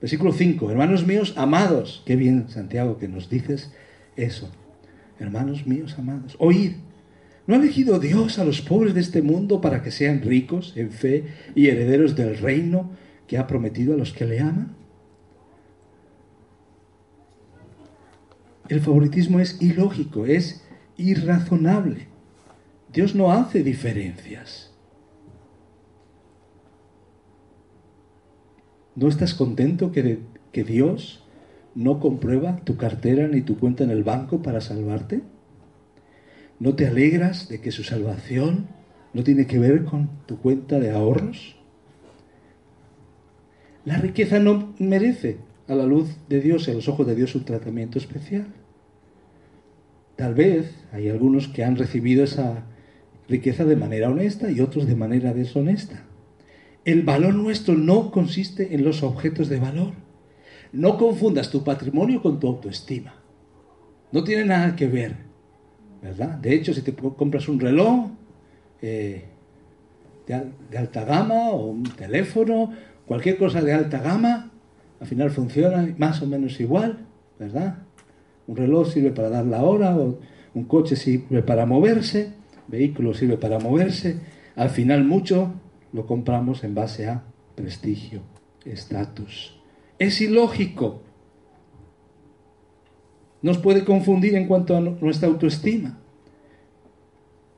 S1: Versículo 5, hermanos míos amados, qué bien Santiago que nos dices eso, hermanos míos amados, oíd, ¿no ha elegido Dios a los pobres de este mundo para que sean ricos en fe y herederos del reino que ha prometido a los que le aman? El favoritismo es ilógico, es irrazonable. Dios no hace diferencias. ¿No estás contento que, que Dios no comprueba tu cartera ni tu cuenta en el banco para salvarte? ¿No te alegras de que su salvación no tiene que ver con tu cuenta de ahorros? La riqueza no merece a la luz de Dios y a los ojos de Dios un tratamiento especial. Tal vez hay algunos que han recibido esa riqueza de manera honesta y otros de manera deshonesta. El valor nuestro no consiste en los objetos de valor. No confundas tu patrimonio con tu autoestima. No tiene nada que ver, De hecho, si te compras un reloj eh, de, alta gama o un teléfono, cualquier cosa de alta gama, al final funciona más o menos igual, ¿verdad? Un reloj sirve para dar la hora, o un coche sirve para moverse, vehículo sirve para moverse, Al final mucho lo compramos en base a prestigio, estatus. Es ilógico. Nos puede confundir en cuanto a nuestra autoestima.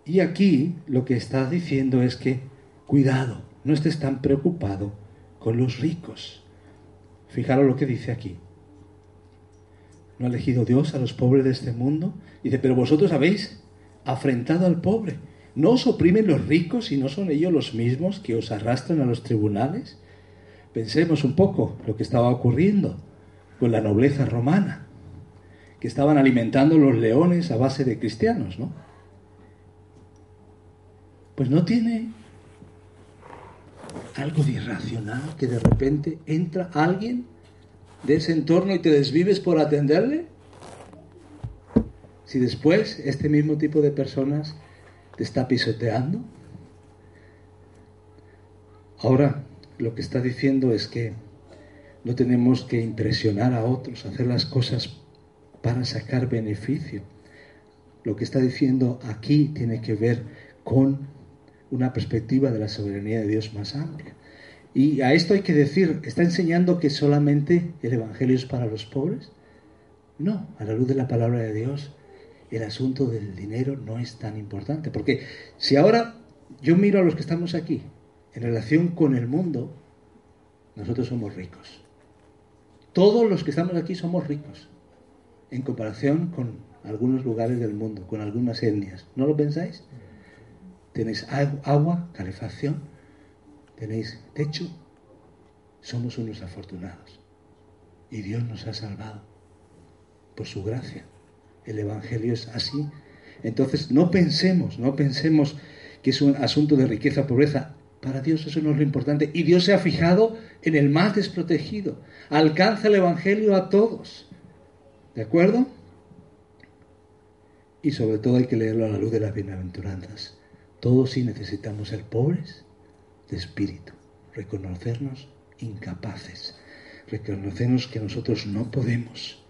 S1: Y aquí lo que está diciendo es que, cuidado, no estés tan preocupado con los ricos. Fijaros lo que dice aquí. ¿No ha elegido Dios a los pobres de este mundo? Dice, pero vosotros habéis afrentado al pobre. ¿No os oprimen los ricos y no son ellos los mismos que os arrastran a los tribunales? Pensemos un poco lo que estaba ocurriendo con la nobleza romana, que estaban alimentando los leones a base de cristianos, ¿no? Pues no tiene algo de irracional que de repente entra alguien de ese entorno y te desvives por atenderle? Si después este mismo tipo de personas te está pisoteando. Ahora lo que está diciendo es que no tenemos que impresionar a otros, hacer las cosas para sacar beneficio. Lo que está diciendo aquí tiene que ver con una perspectiva de la soberanía de Dios más amplia. Y a esto hay que decir, ¿está enseñando que solamente el Evangelio es para los pobres? No, a la luz de la palabra de Dios, el asunto del dinero no es tan importante. Porque si ahora yo miro a los que estamos aquí, en relación con el mundo, nosotros somos ricos. Todos los que estamos aquí somos ricos, en comparación con algunos lugares del mundo, con algunas etnias. ¿No lo pensáis? Tenéis agua, calefacción, tenéis techo. Somos unos afortunados. Y Dios nos ha salvado por su gracia. El Evangelio es así. Entonces no pensemos, no pensemos que es un asunto de riqueza o pobreza. Para Dios eso no es lo importante. Y Dios se ha fijado en el más desprotegido. Alcanza el Evangelio a todos. ¿De acuerdo? Y sobre todo hay que leerlo a la luz de las bienaventuranzas. Todos sí necesitamos ser pobres de espíritu, reconocernos incapaces, reconocernos que nosotros no podemos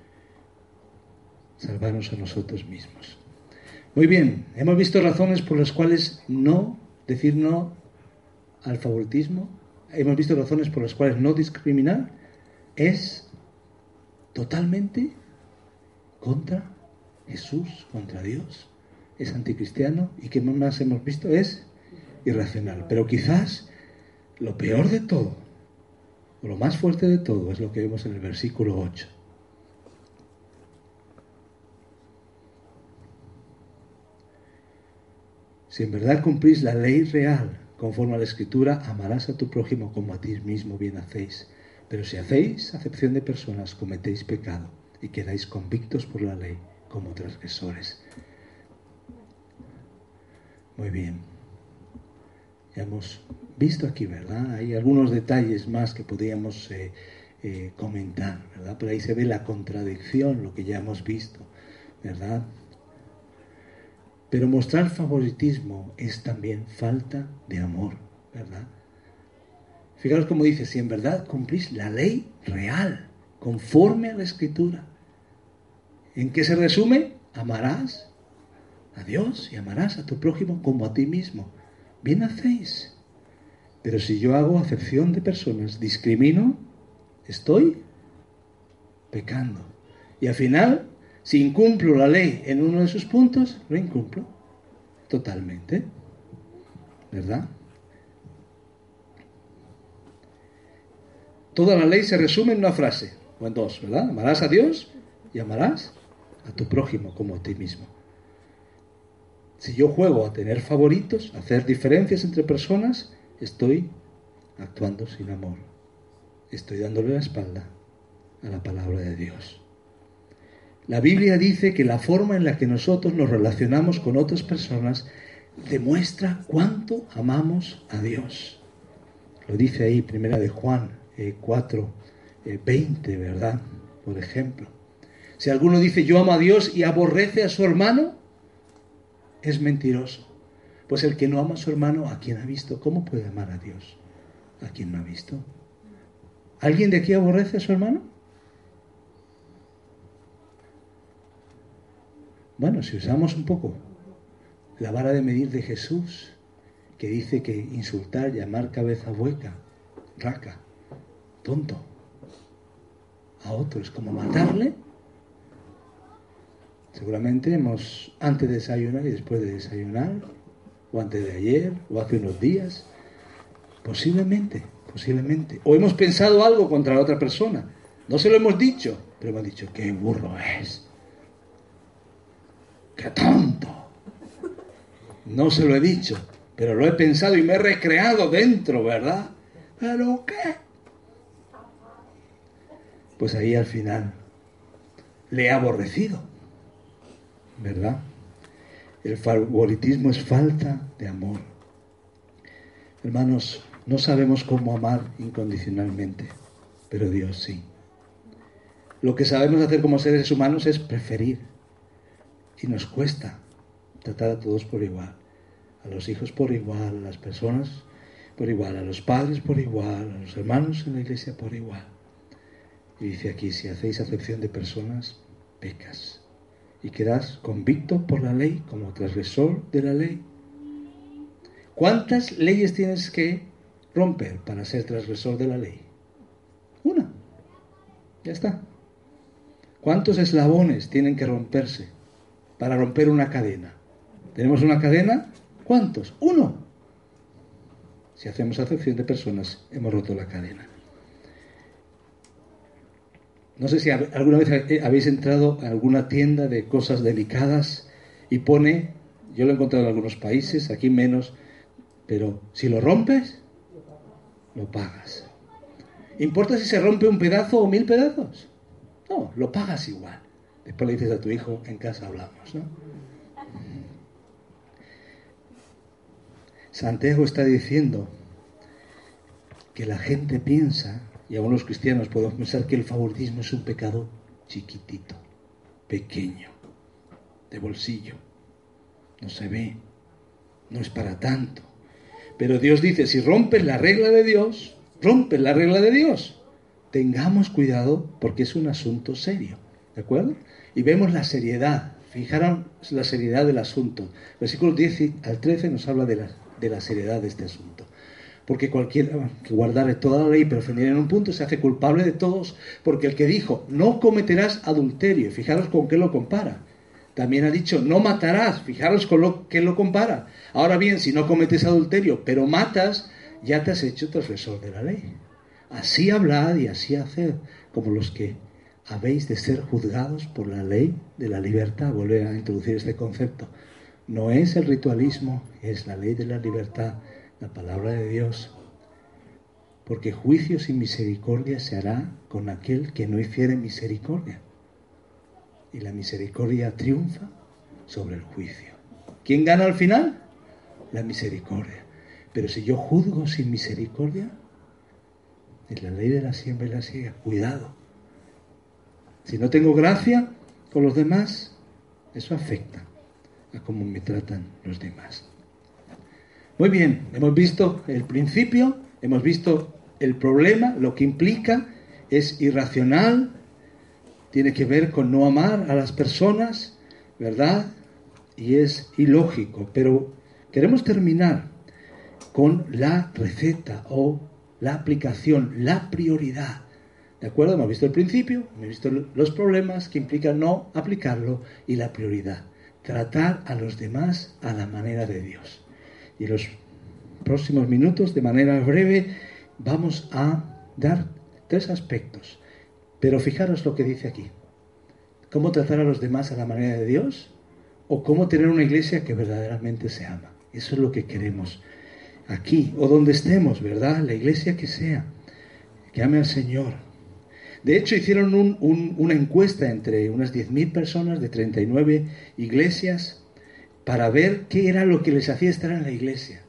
S1: salvarnos a nosotros mismos. Muy bien, hemos visto razones por las cuales no decir no al favoritismo, hemos visto razones por las cuales no discriminar, es totalmente contra Jesús, contra Dios es anticristiano y que más hemos visto es irracional. Pero quizás lo peor de todo, o lo más fuerte de todo, es lo que vemos en el versículo 8. Si en verdad cumplís la ley real conforme a la escritura, amarás a tu prójimo como a ti mismo bien hacéis. Pero si hacéis acepción de personas, cometéis pecado y quedáis convictos por la ley como transgresores. Muy bien. Ya hemos visto aquí, ¿verdad? Hay algunos detalles más que podríamos eh, eh, comentar, ¿verdad? Pero ahí se ve la contradicción, lo que ya hemos visto, ¿verdad? Pero mostrar favoritismo es también falta de amor, ¿verdad? Fijaros cómo dice, si en verdad cumplís la ley real, conforme a la escritura, ¿en qué se resume? Amarás a Dios y amarás a tu prójimo como a ti mismo. Bien hacéis. Pero si yo hago acepción de personas, discrimino, estoy pecando. Y al final, si incumplo la ley en uno de sus puntos, lo incumplo totalmente. ¿Verdad? Toda la ley se resume en una frase, o en dos, ¿verdad? Amarás a Dios y amarás a tu prójimo como a ti mismo. Si yo juego a tener favoritos, a hacer diferencias entre personas, estoy actuando sin amor. Estoy dándole la espalda a la palabra de Dios. La Biblia dice que la forma en la que nosotros nos relacionamos con otras personas demuestra cuánto amamos a Dios. Lo dice ahí, primera de Juan 4, eh, 20, eh, ¿verdad? Por ejemplo. Si alguno dice yo amo a Dios y aborrece a su hermano, es mentiroso. Pues el que no ama a su hermano, ¿a quien ha visto? ¿Cómo puede amar a Dios? ¿A quien no ha visto? ¿Alguien de aquí aborrece a su hermano? Bueno, si usamos un poco la vara de medir de Jesús, que dice que insultar, llamar cabeza hueca, raca, tonto, a otro es como matarle. Seguramente hemos, antes de desayunar y después de desayunar, o antes de ayer, o hace unos días, posiblemente, posiblemente, o hemos pensado algo contra la otra persona. No se lo hemos dicho, pero hemos dicho, qué burro es, qué tonto. No se lo he dicho, pero lo he pensado y me he recreado dentro, ¿verdad? ¿Pero qué? Pues ahí al final le he aborrecido, ¿verdad? El favoritismo es falta de amor. Hermanos, no sabemos cómo amar incondicionalmente, pero Dios sí. Lo que sabemos hacer como seres humanos es preferir. Y nos cuesta tratar a todos por igual a los hijos por igual, a las personas por igual, a los padres por igual, a los hermanos en la iglesia por igual. Y dice aquí, si hacéis acepción de personas, pecas. Y quedas convicto por la ley como transgresor de la ley. ¿Cuántas leyes tienes que romper para ser transgresor de la ley? Una. Ya está. ¿Cuántos eslabones tienen que romperse para romper una cadena? Tenemos una cadena ¿Cuántos? Uno. Si hacemos acepción de personas, hemos roto la cadena. No sé si alguna vez habéis entrado a alguna tienda de cosas delicadas y pone, yo lo he encontrado en algunos países, aquí menos, pero si lo rompes, lo pagas. ¿Importa si se rompe un pedazo o mil pedazos? No, lo pagas igual. Después le dices a tu hijo, en casa hablamos, ¿no? Santiago está diciendo que la gente piensa, y aún los cristianos podemos pensar que el favoritismo es un pecado chiquitito, pequeño, de bolsillo, no se ve, no es para tanto. Pero Dios dice, si rompes la regla de Dios, rompes la regla de Dios. Tengamos cuidado porque es un asunto serio, ¿de acuerdo? Y vemos la seriedad, fijaron la seriedad del asunto. Versículo 10 al 13 nos habla de de la seriedad de este asunto. Porque cualquiera que guardare toda la ley pero ofendiera en un punto se hace culpable de todos, porque el que dijo, no cometerás adulterio, fijaros con qué lo compara. También ha dicho, no matarás, fijaros con lo que lo compara. Ahora bien, si no cometes adulterio, pero matas, ya te has hecho transgresor de la ley. Así hablad y así haced, como los que habéis de ser juzgados por la ley de la libertad. Vuelve a introducir este concepto. No es el ritualismo, es la ley de la libertad, la palabra de Dios. Porque juicio sin misericordia se hará con aquel que no hiciere misericordia. Y la misericordia triunfa sobre el juicio. ¿Quién gana al final? La misericordia. Pero si yo juzgo sin misericordia, es la ley de la siembra y la siega. Cuidado. Si no tengo gracia con los demás, eso afecta a cómo me tratan los demás. Muy bien, hemos visto el principio, hemos visto el problema, lo que implica, es irracional, tiene que ver con no amar a las personas, ¿verdad? Y es ilógico, pero queremos terminar con la receta o la aplicación, la prioridad. ¿De acuerdo? Hemos visto el principio, hemos visto los problemas que implican no aplicarlo y la prioridad tratar a los demás a la manera de Dios. Y los próximos minutos, de manera breve, vamos a dar tres aspectos. Pero fijaros lo que dice aquí. ¿Cómo tratar a los demás a la manera de Dios? ¿O cómo tener una iglesia que verdaderamente se ama? Eso es lo que queremos aquí o donde estemos, ¿verdad? La iglesia que sea, que ame al Señor, de hecho, hicieron una encuesta entre unas 10.000 personas de 39 iglesias para ver qué era lo que les hacía estar en la iglesia.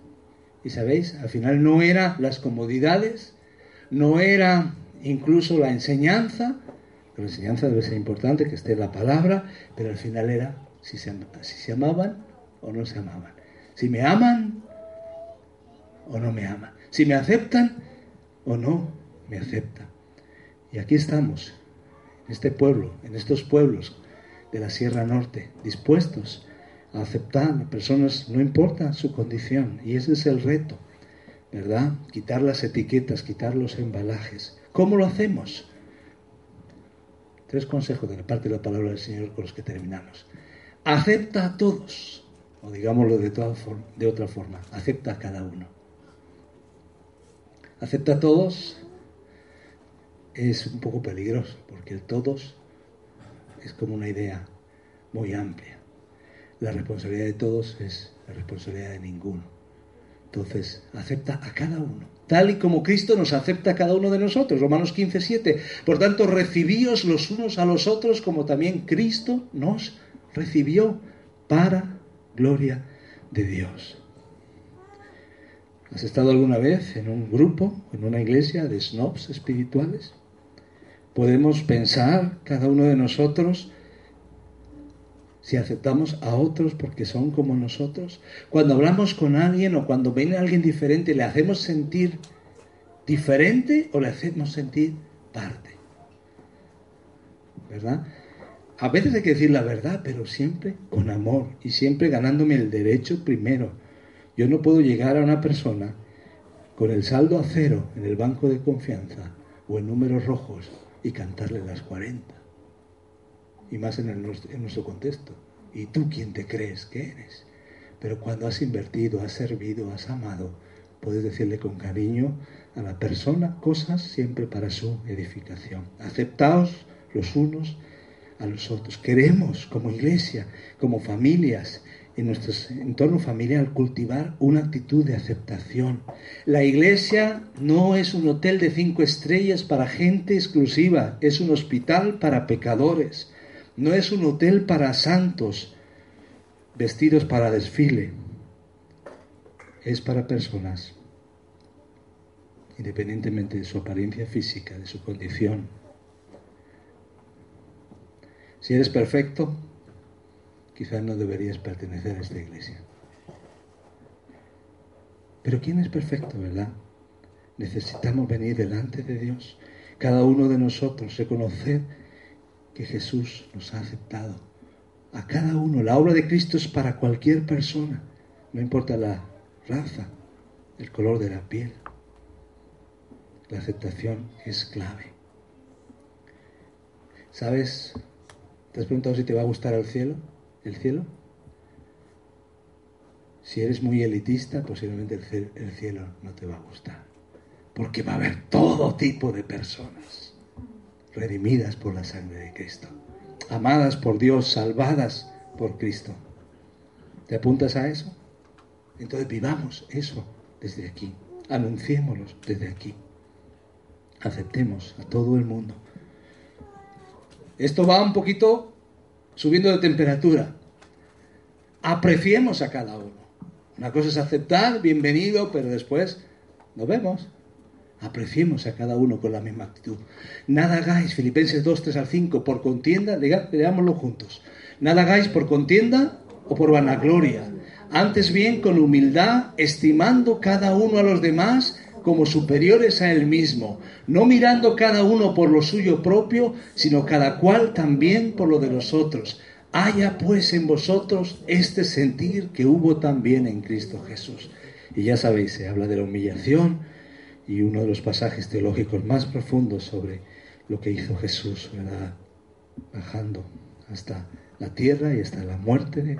S1: Y sabéis, al final no era las comodidades, no era incluso la enseñanza, la enseñanza debe ser importante, que esté la palabra, pero al final era si se, si se amaban o no se amaban. Si me aman o no me aman. Si me aceptan o no me aceptan. Y aquí estamos, en este pueblo, en estos pueblos de la Sierra Norte, dispuestos a aceptar a personas, no importa su condición, y ese es el reto, ¿verdad? Quitar las etiquetas, quitar los embalajes. ¿Cómo lo hacemos? Tres consejos de la parte de la palabra del Señor con los que terminamos. Acepta a todos, o digámoslo de, de otra forma, acepta a cada uno. Acepta a todos es un poco peligroso, porque el todos es como una idea muy amplia. La responsabilidad de todos es la responsabilidad de ninguno. Entonces, acepta a cada uno, tal y como Cristo nos acepta a cada uno de nosotros. Romanos 15, 7. Por tanto, recibíos los unos a los otros como también Cristo nos recibió para gloria de Dios. ¿Has estado alguna vez en un grupo, en una iglesia de snobs espirituales? Podemos pensar, cada uno de nosotros, si aceptamos a otros porque son como nosotros. Cuando hablamos con alguien o cuando viene alguien diferente, ¿le hacemos sentir diferente o le hacemos sentir parte? ¿Verdad? A veces hay que decir la verdad, pero siempre con amor y siempre ganándome el derecho primero. Yo no puedo llegar a una persona con el saldo a cero en el banco de confianza o en números rojos y cantarle las 40 y más en, en nuestro contexto. ¿Y tú quién te crees que eres? Pero cuando has invertido, has servido, has amado, puedes decirle con cariño a la persona cosas siempre para su edificación. Aceptaos los unos a los otros. Queremos como iglesia, como familias, en nuestro entorno familiar cultivar una actitud de aceptación. La iglesia no es un hotel de cinco estrellas para gente exclusiva, es un hospital para pecadores. No es un hotel para santos vestidos para desfile. Es para personas, independientemente de su apariencia física, de su condición. Si eres perfecto, quizás no deberías pertenecer a esta iglesia. Pero ¿quién es perfecto, verdad? Necesitamos venir delante de Dios, cada uno de nosotros, reconocer que Jesús nos ha aceptado. A cada uno. La obra de Cristo es para cualquier persona. No importa la raza, el color de la piel. La aceptación es clave. ¿Sabes? ¿Te has preguntado si te va a gustar el cielo? ¿El cielo? Si eres muy elitista, posiblemente el cielo no te va a gustar. Porque va a haber todo tipo de personas redimidas por la sangre de Cristo, amadas por Dios, salvadas por Cristo. ¿Te apuntas a eso? Entonces vivamos eso desde aquí, anunciémoslo desde aquí, aceptemos a todo el mundo. Esto va un poquito subiendo de temperatura. Apreciemos a cada uno. Una cosa es aceptar, bienvenido, pero después nos vemos. Apreciemos a cada uno con la misma actitud. Nada hagáis, Filipenses 2, 3 al 5, por contienda, leámoslo juntos. Nada hagáis por contienda o por vanagloria. Antes bien, con humildad, estimando cada uno a los demás como superiores a él mismo, no mirando cada uno por lo suyo propio, sino cada cual también por lo de los otros. Haya pues en vosotros este sentir que hubo también en Cristo Jesús. Y ya sabéis, se habla de la humillación, y uno de los pasajes teológicos más profundos sobre lo que hizo Jesús, ¿verdad? Bajando hasta la tierra y hasta la muerte de,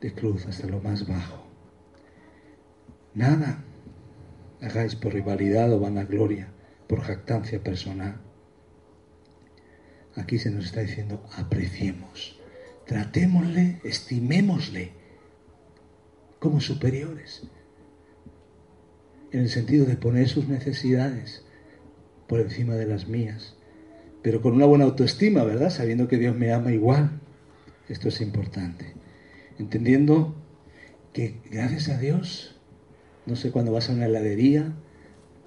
S1: de cruz, hasta lo más bajo. Nada hagáis por rivalidad o vanagloria, por jactancia personal. Aquí se nos está diciendo, apreciemos, tratémosle, estimémosle como superiores en el sentido de poner sus necesidades por encima de las mías, pero con una buena autoestima, ¿verdad? Sabiendo que Dios me ama igual. Esto es importante. Entendiendo que gracias a Dios, no sé cuándo vas a una heladería,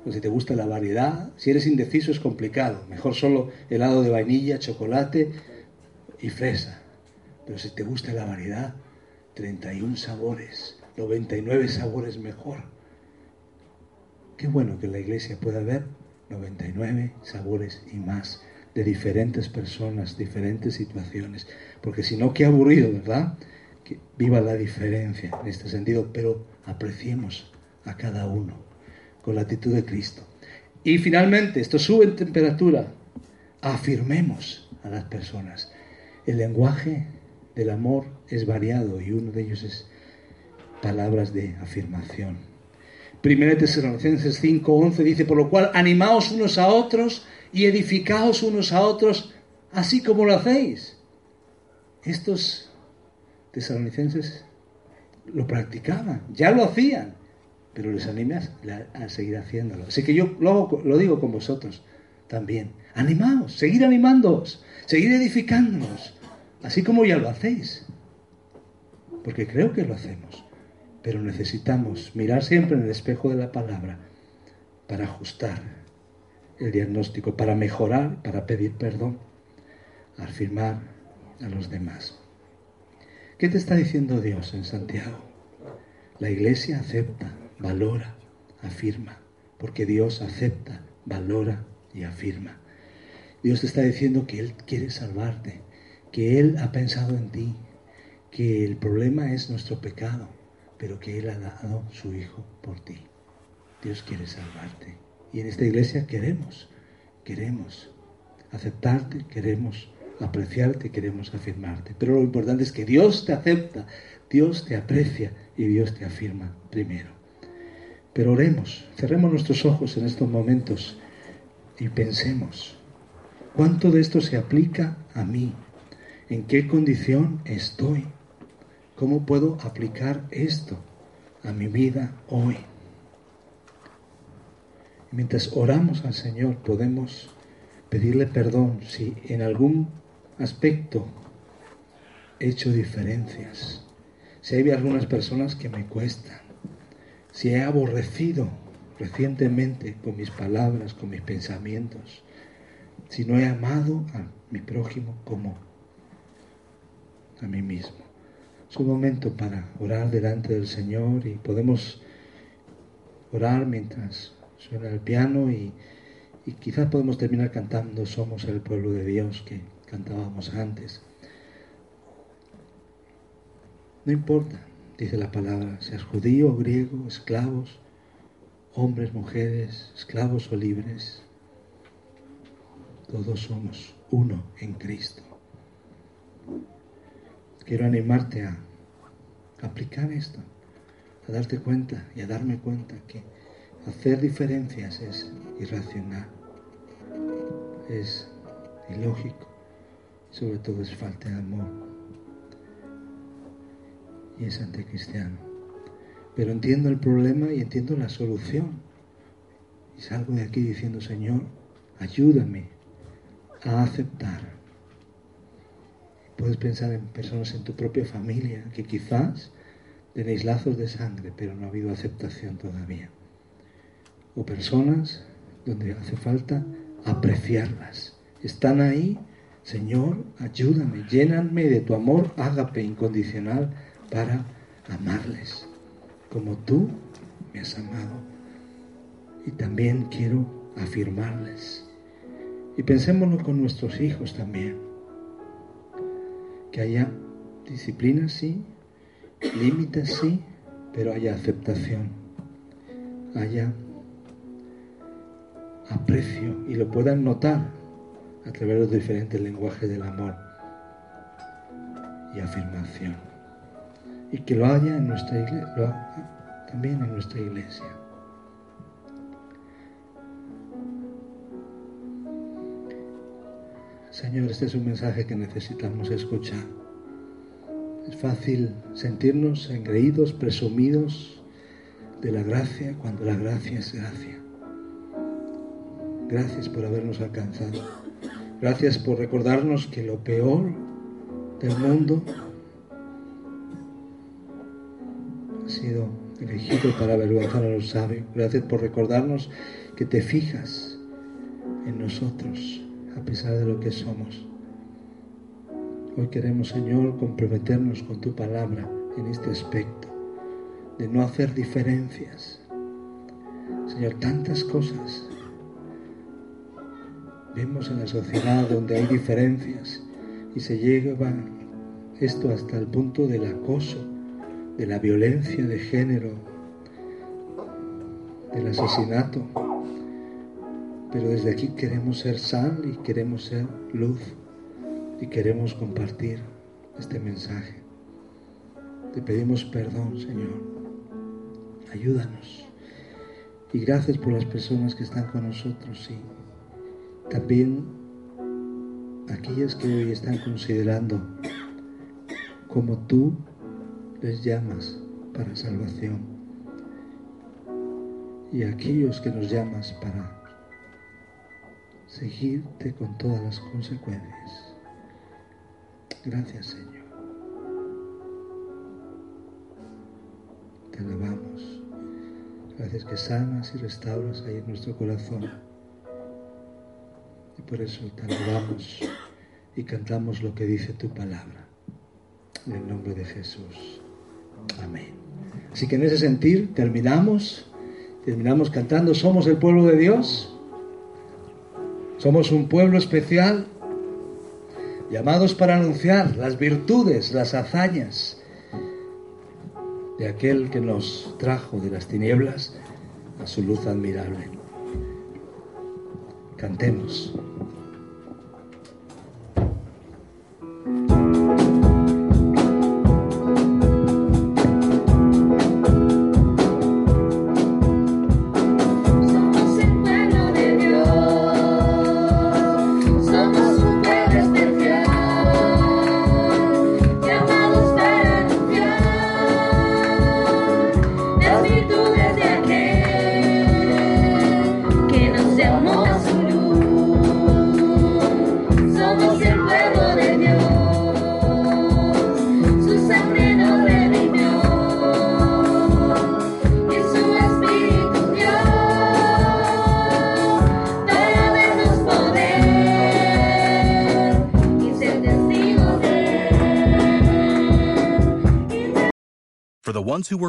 S1: o si te gusta la variedad, si eres indeciso es complicado. Mejor solo helado de vainilla, chocolate y fresa. Pero si te gusta la variedad, 31 sabores, 99 sabores mejor. Qué bueno que la iglesia pueda haber 99 sabores y más de diferentes personas, diferentes situaciones. Porque si no, qué aburrido, ¿verdad? que viva la diferencia en este sentido, pero apreciemos a cada uno con la actitud de Cristo. Y finalmente, esto sube en temperatura, afirmemos a las personas. El lenguaje del amor es variado y uno de ellos es palabras de afirmación. Primera Tesalonicenses 5:11 dice, por lo cual animaos unos a otros y edificaos unos a otros, así como lo hacéis. Estos tesalonicenses lo practicaban, ya lo hacían, pero les animas a, seguir haciéndolo. Así que yo lo, lo digo con vosotros también. Animaos, seguir animándoos, seguir edificándonos, así como ya lo hacéis. Porque creo que lo hacemos. Pero necesitamos mirar siempre en el espejo de la palabra para ajustar el diagnóstico, para mejorar, para pedir perdón, afirmar a los demás. ¿Qué te está diciendo Dios en Santiago? La iglesia acepta, valora, afirma, porque Dios acepta, valora y afirma. Dios te está diciendo que Él quiere salvarte, que Él ha pensado en ti, que el problema es nuestro pecado, pero que Él ha dado su Hijo por ti. Dios quiere salvarte. Y en esta iglesia queremos, queremos aceptarte, queremos apreciarte, queremos afirmarte. Pero lo importante es que Dios te acepta, Dios te aprecia y Dios te afirma primero. Pero oremos, cerremos nuestros ojos en estos momentos y pensemos, ¿cuánto de esto se aplica a mí? ¿En qué condición estoy? ¿Cómo puedo aplicar esto a mi vida hoy? Mientras oramos al Señor podemos pedirle perdón si en algún aspecto he hecho diferencias, si hay algunas personas que me cuestan, si he aborrecido recientemente con mis palabras, con mis pensamientos, si no he amado a mi prójimo como a mí mismo. Es un momento para orar delante del Señor y podemos orar mientras suena el piano y, quizás podemos terminar cantando Somos el pueblo de Dios que cantábamos antes. No importa, dice la palabra, seas judío griego, esclavos, hombres, mujeres, esclavos o libres, todos somos uno en Cristo quiero animarte a aplicar esto, a darte cuenta y a darme cuenta que hacer diferencias es irracional, es ilógico, sobre todo es falta de amor y es anticristiano. Pero entiendo el problema y entiendo la solución. Y salgo de aquí diciendo, Señor, ayúdame a aceptar Puedes pensar en personas en tu propia familia que quizás tenéis lazos de sangre, pero no ha habido aceptación todavía. O personas donde hace falta apreciarlas. Están ahí, Señor, ayúdame, lléname de tu amor ágape incondicional para amarles, como tú me has amado. Y también quiero afirmarles. Y pensémoslo con nuestros hijos también que haya disciplina, sí, límites, sí, pero haya aceptación, haya aprecio y lo puedan notar a través de los diferentes lenguajes del amor y afirmación. Y que lo haya en nuestra iglesia, también en nuestra iglesia. Señor, este es un mensaje que necesitamos escuchar. Es fácil sentirnos engreídos, presumidos de la gracia cuando la gracia es gracia. Gracias por habernos alcanzado. Gracias por recordarnos que lo peor del mundo ha sido elegido para avergonzar a los sabios. Gracias por recordarnos que te fijas en nosotros a pesar de lo que somos. Hoy queremos, Señor, comprometernos con tu palabra en este aspecto, de no hacer diferencias. Señor, tantas cosas vemos en la sociedad donde hay diferencias y se lleva esto hasta el punto del acoso, de la violencia de género, del asesinato. Pero desde aquí queremos ser sal y queremos ser luz y queremos compartir este mensaje. Te pedimos perdón, Señor. Ayúdanos. Y gracias por las personas que están con nosotros y también aquellas que hoy están considerando como tú les llamas para salvación y aquellos que nos llamas para seguirte con todas las consecuencias. Gracias Señor. Te alabamos. Gracias que sanas y restauras ahí en nuestro corazón. Y por eso te alabamos y cantamos lo que dice tu palabra. En el nombre de Jesús. Amén. Así que en ese sentir terminamos, terminamos cantando, somos el pueblo de Dios, somos un pueblo especial, llamados para anunciar las virtudes, las hazañas de aquel que nos trajo de las tinieblas a su luz admirable. Cantemos.